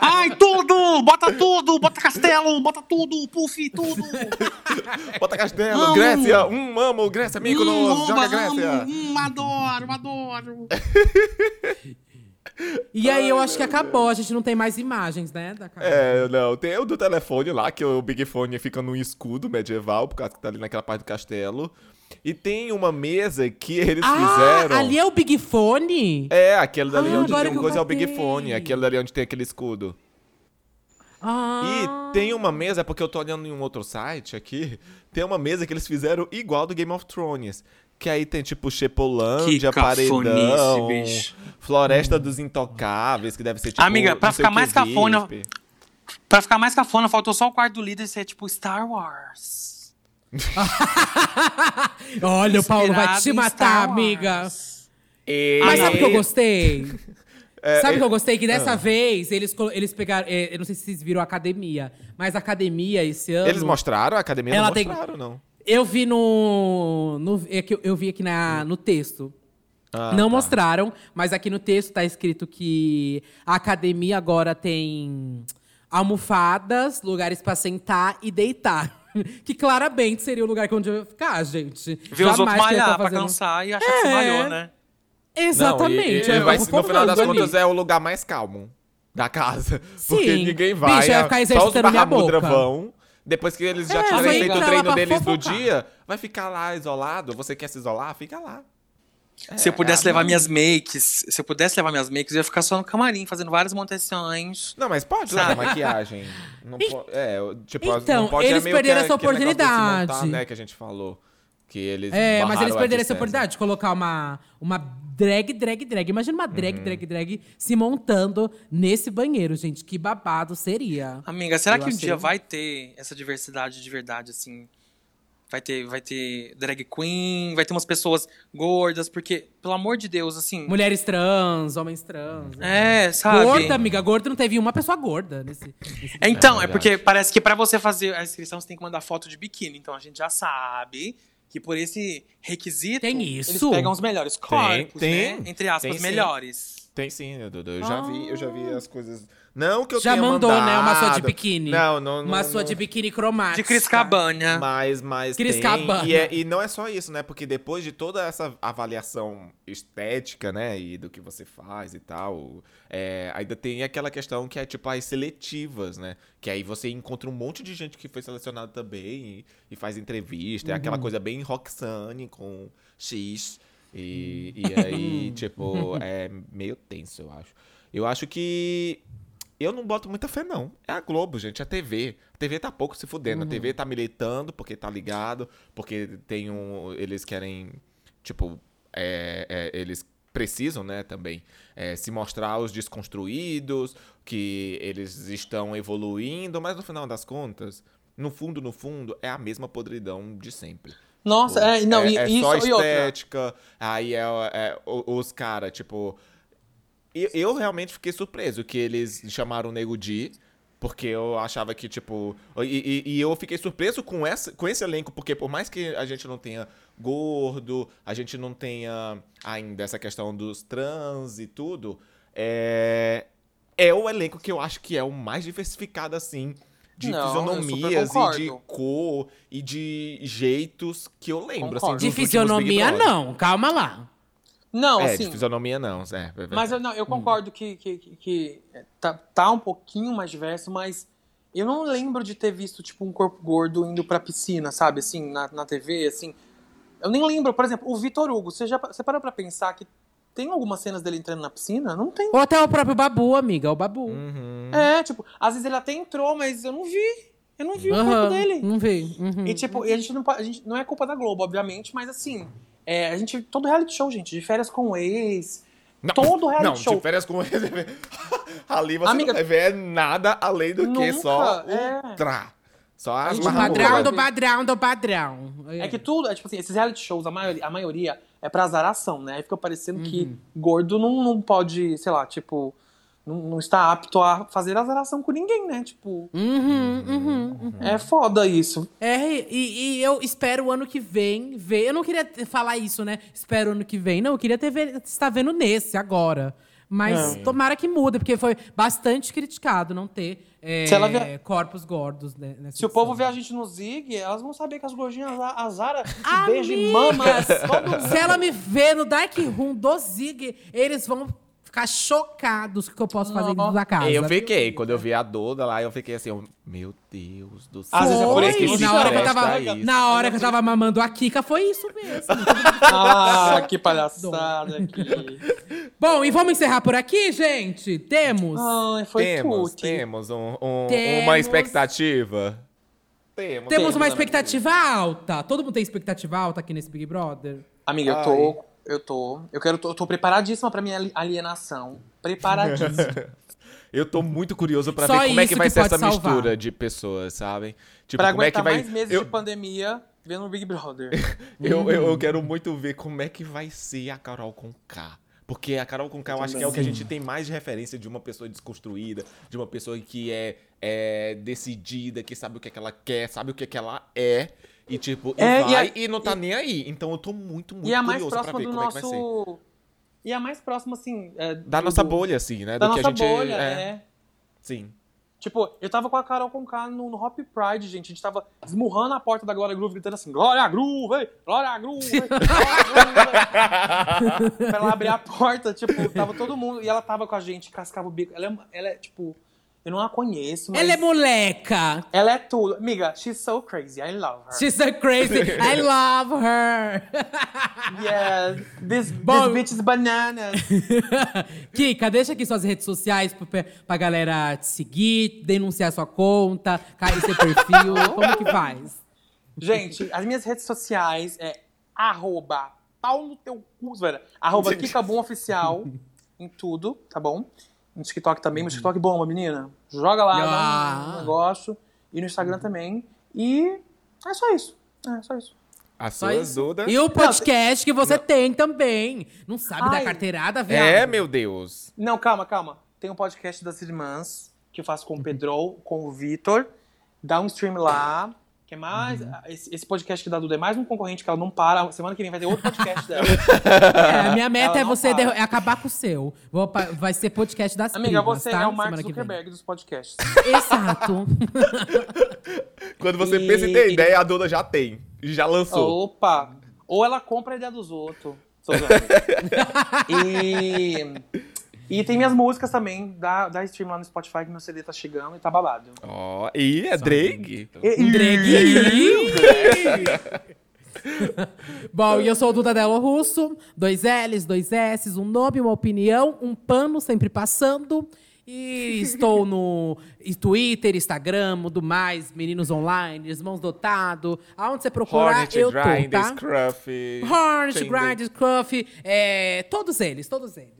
Speaker 4: Ai, tudo! Bota tudo! Bota castelo! Bota tudo! Puff, tudo!
Speaker 2: Bota Castelo,
Speaker 4: Amo.
Speaker 2: Grécia, um amo, Grécia, Mykonos,
Speaker 4: Hum,
Speaker 2: joga
Speaker 4: amo,
Speaker 2: Grécia.
Speaker 4: hum, adoro, adoro!
Speaker 1: E aí eu acho que acabou. A gente não tem mais imagens, né? Da casa.
Speaker 2: É, não, tem o do telefone lá, que o Big Fone fica num escudo medieval, por causa que tá ali naquela parte do castelo. E tem uma mesa que eles
Speaker 1: ah,
Speaker 2: fizeram.
Speaker 1: ali é o Big Fone?
Speaker 2: É, aquele dali
Speaker 1: Ah,
Speaker 2: onde
Speaker 1: agora
Speaker 2: tem
Speaker 1: que
Speaker 2: um
Speaker 1: eu
Speaker 2: coisa é o Big. Fone, aquele dali onde tem aquele escudo.
Speaker 1: Ah.
Speaker 2: E tem uma mesa, porque eu tô olhando em um outro site aqui, tem uma mesa que eles fizeram igual do Game of Thrones. Que aí tem tipo Chepolândia, Paredão,
Speaker 4: bicho.
Speaker 2: Floresta dos Intocáveis, que deve ser tipo.
Speaker 4: Amiga, pra ficar mais cafona-. Pra ficar mais cafona, faltou só o quarto do líder ser tipo Star Wars.
Speaker 1: Olha, o Paulo vai te matar, amiga.
Speaker 2: E-
Speaker 1: Mas sabe o que eu gostei?
Speaker 2: É,
Speaker 1: sabe o
Speaker 2: é-
Speaker 1: que eu gostei? Que dessa
Speaker 2: Ah.
Speaker 1: vez eles, eles pegaram. é, eu não sei se vocês viram a academia, mas a academia esse ano.
Speaker 2: Eles mostraram? A academia
Speaker 1: Ela
Speaker 2: não
Speaker 1: tem-
Speaker 2: mostraram, não.
Speaker 1: Eu vi no. no é que eu, eu vi aqui na, no texto.
Speaker 2: Ah,
Speaker 1: não
Speaker 2: tá.
Speaker 1: mostraram, mas aqui no texto tá escrito que a academia agora tem almofadas, lugares pra sentar e deitar. que claramente seria o lugar que onde eu ia ficar, gente.
Speaker 4: Ver os outros
Speaker 1: que
Speaker 4: malhar
Speaker 1: tá
Speaker 4: pra cansar e achar que você
Speaker 1: É.
Speaker 4: malhou, né?
Speaker 1: Exatamente.
Speaker 2: Não, e- e
Speaker 1: é
Speaker 2: vai-
Speaker 1: o
Speaker 2: no final das
Speaker 1: ali.
Speaker 2: contas, é o lugar mais calmo da casa. Porque
Speaker 1: Sim.
Speaker 2: ninguém vai.
Speaker 1: Bicho, vai
Speaker 2: é-
Speaker 1: ficar
Speaker 2: só os
Speaker 1: exercitando minha
Speaker 2: barramudra
Speaker 1: boca.
Speaker 2: vão. Depois que eles já
Speaker 1: É,
Speaker 2: tiverem feito o treino deles do
Speaker 1: fofocar.
Speaker 2: dia, vai ficar lá isolado. Você quer se isolar? Fica lá.
Speaker 4: Se eu pudesse
Speaker 2: É,
Speaker 4: levar minhas makes, se eu pudesse levar minhas makes, eu ia ficar só no camarim, fazendo várias montações.
Speaker 2: Não, mas pode levar maquiagem. Não po- é, tipo, as-
Speaker 1: Então,
Speaker 2: não pode
Speaker 1: eles
Speaker 2: é meio
Speaker 1: perderam
Speaker 2: que
Speaker 1: essa
Speaker 2: aquele negócio de se
Speaker 1: oportunidade.
Speaker 2: montar, né, que a gente falou. Que eles
Speaker 1: É, mas
Speaker 2: barraram
Speaker 1: eles
Speaker 2: o
Speaker 1: perderam essa oportunidade de colocar uma, uma drag, drag, drag. Imagina uma drag,
Speaker 2: Uhum.
Speaker 1: drag, drag se montando nesse banheiro, gente. Que babado seria.
Speaker 4: Amiga, será
Speaker 1: Eu
Speaker 4: que um
Speaker 1: achei.
Speaker 4: dia vai ter essa diversidade de verdade, assim? Vai ter, vai ter drag queen, vai ter umas pessoas gordas, porque, pelo amor de Deus, assim.
Speaker 1: Mulheres trans, homens trans. né?
Speaker 4: É, sabe?
Speaker 1: Gorda, amiga. Gorda não teve uma pessoa gorda nesse. nesse-
Speaker 4: É, Então,
Speaker 2: É
Speaker 4: é, porque parece que pra você fazer a inscrição você tem que mandar foto de biquíni. Então a gente já sabe que por esse requisito.
Speaker 1: Tem
Speaker 4: Eles
Speaker 1: isso?
Speaker 4: pegam os melhores corpos,
Speaker 2: tem.
Speaker 4: né? Entre aspas,
Speaker 2: Tem
Speaker 4: melhores.
Speaker 2: Tem sim, Dudu. Eu já vi, eu já vi as coisas. Não que eu
Speaker 1: Já
Speaker 2: tenha
Speaker 1: mandou, né? Uma sua de
Speaker 2: mandado.
Speaker 1: biquíni.
Speaker 2: Não, não, não.
Speaker 1: Uma sua
Speaker 2: não.
Speaker 1: de biquíni cromática.
Speaker 4: De Cris Cabana.
Speaker 2: Mas, mas
Speaker 1: Cris
Speaker 2: tem,
Speaker 1: Cabana.
Speaker 2: e, é- e não é só isso, né? Porque depois de toda essa avaliação estética, né? E do que você faz e tal, é, ainda tem aquela questão que é tipo as seletivas, né? Que aí você encontra um monte de gente que foi selecionada também e, e faz entrevista. É
Speaker 1: Uhum.
Speaker 2: aquela coisa bem Roxane com X. E, e aí, tipo, é meio tenso, eu acho. Eu acho que eu não boto muita fé, não. É a Globo, gente, é a TV. A TV tá pouco se fudendo. A TV tá militando porque tá ligado, porque tem um. Eles querem. Tipo, é, é, eles precisam, né, também é, se mostrar os desconstruídos, que eles estão evoluindo, mas no final das contas, no fundo, no fundo, é a mesma podridão de sempre.
Speaker 4: Nossa, é, não,
Speaker 2: é,
Speaker 4: e,
Speaker 2: é
Speaker 4: isso
Speaker 2: só estética, aí é, é os caras, tipo. Eu, eu realmente fiquei surpreso que eles chamaram o Nego Di, porque eu achava que, tipo. E, e- e eu fiquei surpreso com, essa, com esse elenco, porque por mais que a gente não tenha gordo, a gente não tenha ainda essa questão dos trans e tudo, é. É o elenco que eu acho que é o mais diversificado, assim. De
Speaker 4: Não,
Speaker 2: fisionomias e de cor e de jeitos que eu lembro, assim.
Speaker 1: De fisionomia, não. Calma lá.
Speaker 4: Não,
Speaker 2: É,
Speaker 4: assim.
Speaker 2: de fisionomia não, é. é.
Speaker 4: Mas eu, não, eu concordo que, que, que- que tá, tá um pouquinho mais diverso, mas eu não lembro de ter visto, tipo, um corpo gordo indo pra piscina, sabe? Assim, na, na TV, assim. Eu nem lembro, por exemplo, o Vitor Hugo. Você já você parou pra pensar que tem algumas cenas dele entrando na piscina? Não tem.
Speaker 1: Ou até o próprio Babu, amiga, o Babu.
Speaker 2: Uhum.
Speaker 4: É, tipo, às vezes ele até entrou, mas eu não vi. Eu não vi o
Speaker 1: Aham,
Speaker 4: corpo dele.
Speaker 1: Não vi. Uhum.
Speaker 4: E tipo, e a gente não a gente não é culpa da Globo, obviamente, mas assim, é, a gente todo reality show, gente, de férias com o ex,
Speaker 2: Não,
Speaker 4: todo reality
Speaker 2: não,
Speaker 4: show.
Speaker 2: de férias com Ali você
Speaker 4: Amiga,
Speaker 2: não vai ver nada além do que
Speaker 4: nunca,
Speaker 2: só
Speaker 4: é.
Speaker 2: o tra. Só as
Speaker 4: gente
Speaker 1: O
Speaker 4: nunca
Speaker 1: padrão do padrão do padrão.
Speaker 4: É que tudo, é tipo assim, esses reality shows, a maioria, a maioria é pra azaração, né? Aí fica parecendo
Speaker 1: Uhum.
Speaker 4: que gordo não, não pode, sei lá, tipo, não, não está apto a fazer azaração com ninguém, né? Tipo,
Speaker 1: Uhum, uhum, uhum.
Speaker 4: é foda isso.
Speaker 1: É, e, e eu espero o ano que vem ver. Eu não queria falar isso, né? Espero o ano que vem. Não, eu queria ter ver, estar vendo nesse agora. Mas
Speaker 4: É.
Speaker 1: tomara que muda, porque foi bastante criticado não ter é,
Speaker 4: vier-
Speaker 1: corpos gordos né,
Speaker 4: Se o povo ver a gente no Zig, elas vão saber que as gordinhas, a a Zara, que beijo e mundo.
Speaker 1: Se ela me ver no Dark Room do Zig, eles vão ficar chocados com o que eu posso fazer dentro da casa.
Speaker 2: Eu fiquei, quando eu vi a Duda lá, eu fiquei assim, eu, meu Deus do céu.
Speaker 4: Às vezes é por isso que se
Speaker 1: na hora que eu tava,
Speaker 2: a isso.
Speaker 1: na hora que eu tava mamando a Kika, foi isso mesmo.
Speaker 4: Ah, que palhaçada aqui.
Speaker 1: Bom, e vamos encerrar por aqui, gente? Temos?
Speaker 4: Ai, foi
Speaker 2: temos,
Speaker 4: tudo.
Speaker 2: temos, um- um-
Speaker 1: Temos.
Speaker 2: uma expectativa. Temos.
Speaker 1: Temos uma expectativa alta. Todo mundo tem expectativa alta aqui nesse Big Brother?
Speaker 4: Amiga, eu tô. Eu tô. Eu quero. Eu tô preparadíssima pra minha ali- alienação. Preparadíssima.
Speaker 2: Eu tô muito curioso pra
Speaker 1: Só
Speaker 2: ver como é que vai
Speaker 1: que
Speaker 2: ser essa
Speaker 1: salvar.
Speaker 2: mistura de pessoas, sabem? Tipo,
Speaker 4: pra
Speaker 2: como é que
Speaker 4: aguentar
Speaker 2: vai.
Speaker 4: mais meses
Speaker 2: eu,
Speaker 4: de pandemia vendo o Big Brother.
Speaker 2: eu, eu, eu quero muito ver como é que vai ser a Carol com K. Porque a Carol com K eu acho que é o que a gente tem mais de referência de uma pessoa desconstruída, de uma pessoa que é, é decidida, que sabe o que, é que ela quer, sabe o que, é que ela é. E tipo, e
Speaker 4: É, e
Speaker 2: vai
Speaker 4: a-
Speaker 2: e, não tá nem aí. Então eu tô muito, muito
Speaker 4: e a mais
Speaker 2: curioso pra
Speaker 4: próxima
Speaker 2: ver
Speaker 4: do
Speaker 2: como é que vai ser.
Speaker 4: nosso. E a mais próxima, assim. é,
Speaker 2: Da
Speaker 4: do-
Speaker 2: nossa bolha, assim, né?
Speaker 4: Da
Speaker 2: do que
Speaker 4: nossa
Speaker 2: a gente.
Speaker 4: bolha,
Speaker 2: é.
Speaker 4: é.
Speaker 2: Sim.
Speaker 4: Tipo, eu tava com a Carol Conká no, no Hop Pride, gente. A gente tava esmurrando a porta da Glória Groove, gritando assim: Glória Groove! Glória Groove! Glória Groove! pra ela abrir a porta, tipo, tava todo mundo. E ela tava com a gente, cascava o bico. Ela é, ela é tipo, eu não a conheço, mas.
Speaker 1: Ela é moleca.
Speaker 4: ela é tudo. Amiga, she's so crazy. I love her.
Speaker 1: She's so crazy. I love her.
Speaker 4: Yeah, this,
Speaker 1: Bom-
Speaker 4: this bitch is bananas.
Speaker 1: Kika, deixa aqui suas redes sociais pra, pra galera te seguir, denunciar sua conta, cair seu perfil. Como que faz?
Speaker 4: Gente, as minhas redes sociais é arroba pau no teu cu, velho. Arroba Kikabum Oficial em tudo, tá bom? No TikTok também, meu TikTok bomba, menina. Joga lá,
Speaker 1: Ah.
Speaker 4: dá um negócio. E no Instagram também. E é só isso. É só isso.
Speaker 2: Suas
Speaker 1: isso.
Speaker 2: Duda.
Speaker 1: E o podcast que você tem também. Não sabe da
Speaker 4: Ai.
Speaker 1: carteirada, velho?
Speaker 2: É, meu Deus.
Speaker 4: Não, calma, calma. Tem um podcast das irmãs que eu faço com o Pedro, com o Vitor. Dá um stream lá. Que é mais. Esse, esse podcast que dá Duda é mais um concorrente que ela não para. Semana que vem vai ter outro podcast dela.
Speaker 1: É, a minha meta
Speaker 4: Ela
Speaker 1: é você é acabar com o seu. Vou pa- vai ser podcast das
Speaker 4: Amiga,
Speaker 1: primas,
Speaker 4: você
Speaker 1: tá?
Speaker 4: é o Mark. Zuckerberg dos podcasts.
Speaker 1: Exato.
Speaker 2: Quando você
Speaker 4: E-
Speaker 2: pensa em ter
Speaker 4: e-
Speaker 2: ideia, a Duda já tem. Já lançou.
Speaker 4: Opa! Ou ela compra a ideia dos outros. E, e tem minhas músicas também, da, da stream lá no Spotify, que meu CD tá chegando e tá babado.
Speaker 2: Ó, e é Drake.
Speaker 1: Drake. Bom, e eu sou o Duda Delo Russo. Dois L's, dois S's, um nome, uma opinião, um pano sempre passando. E estou no Twitter, Instagram, do mais, Meninos Online, Irmãos Dotado. Aonde você procurar,
Speaker 2: Hornet,
Speaker 1: eu tô,
Speaker 2: Grind,
Speaker 1: tá?
Speaker 2: Scruff.
Speaker 1: Hornet,
Speaker 2: Tinder.
Speaker 1: Grind, Scruff, é, todos eles, todos eles.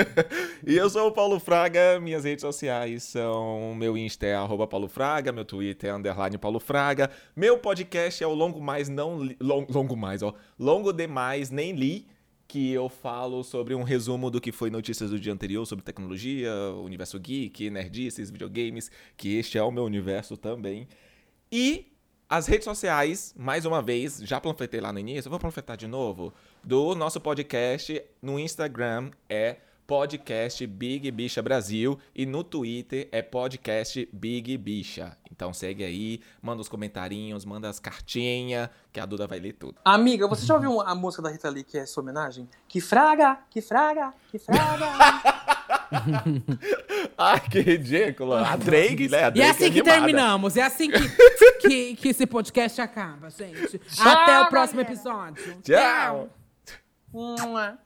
Speaker 2: e eu sou o Paulo Fraga, minhas redes sociais são meu Insta é arroba Paulo Fraga, meu Twitter é underline Paulo Fraga, meu podcast é o Longo Mais Não Li, Long- Longo Mais, ó, Longo Demais Nem Li, que eu falo sobre um resumo do que foi notícias do dia anterior sobre tecnologia, universo geek, nerdices, videogames, que este é o meu universo também. E as redes sociais, mais uma vez, já panfletei lá no início, vou panfletar de novo, do nosso podcast no Instagram é podcast Big Bicha Brasil e no Twitter é podcast Big Bicha. Então segue aí, manda os comentarinhos, manda as cartinhas, que a Duda vai ler tudo.
Speaker 4: Amiga, você já ouviu a música da Rita Lee que é sua homenagem? Que fraga, que fraga, que fraga.
Speaker 2: Ai, que ridículo. A Drake, né? A
Speaker 1: E
Speaker 2: Drake
Speaker 1: é assim que
Speaker 2: animada.
Speaker 1: terminamos, é assim que, que, que esse podcast acaba, gente. Até o próximo
Speaker 4: galera.
Speaker 1: episódio.
Speaker 2: Tchau.
Speaker 4: Mua.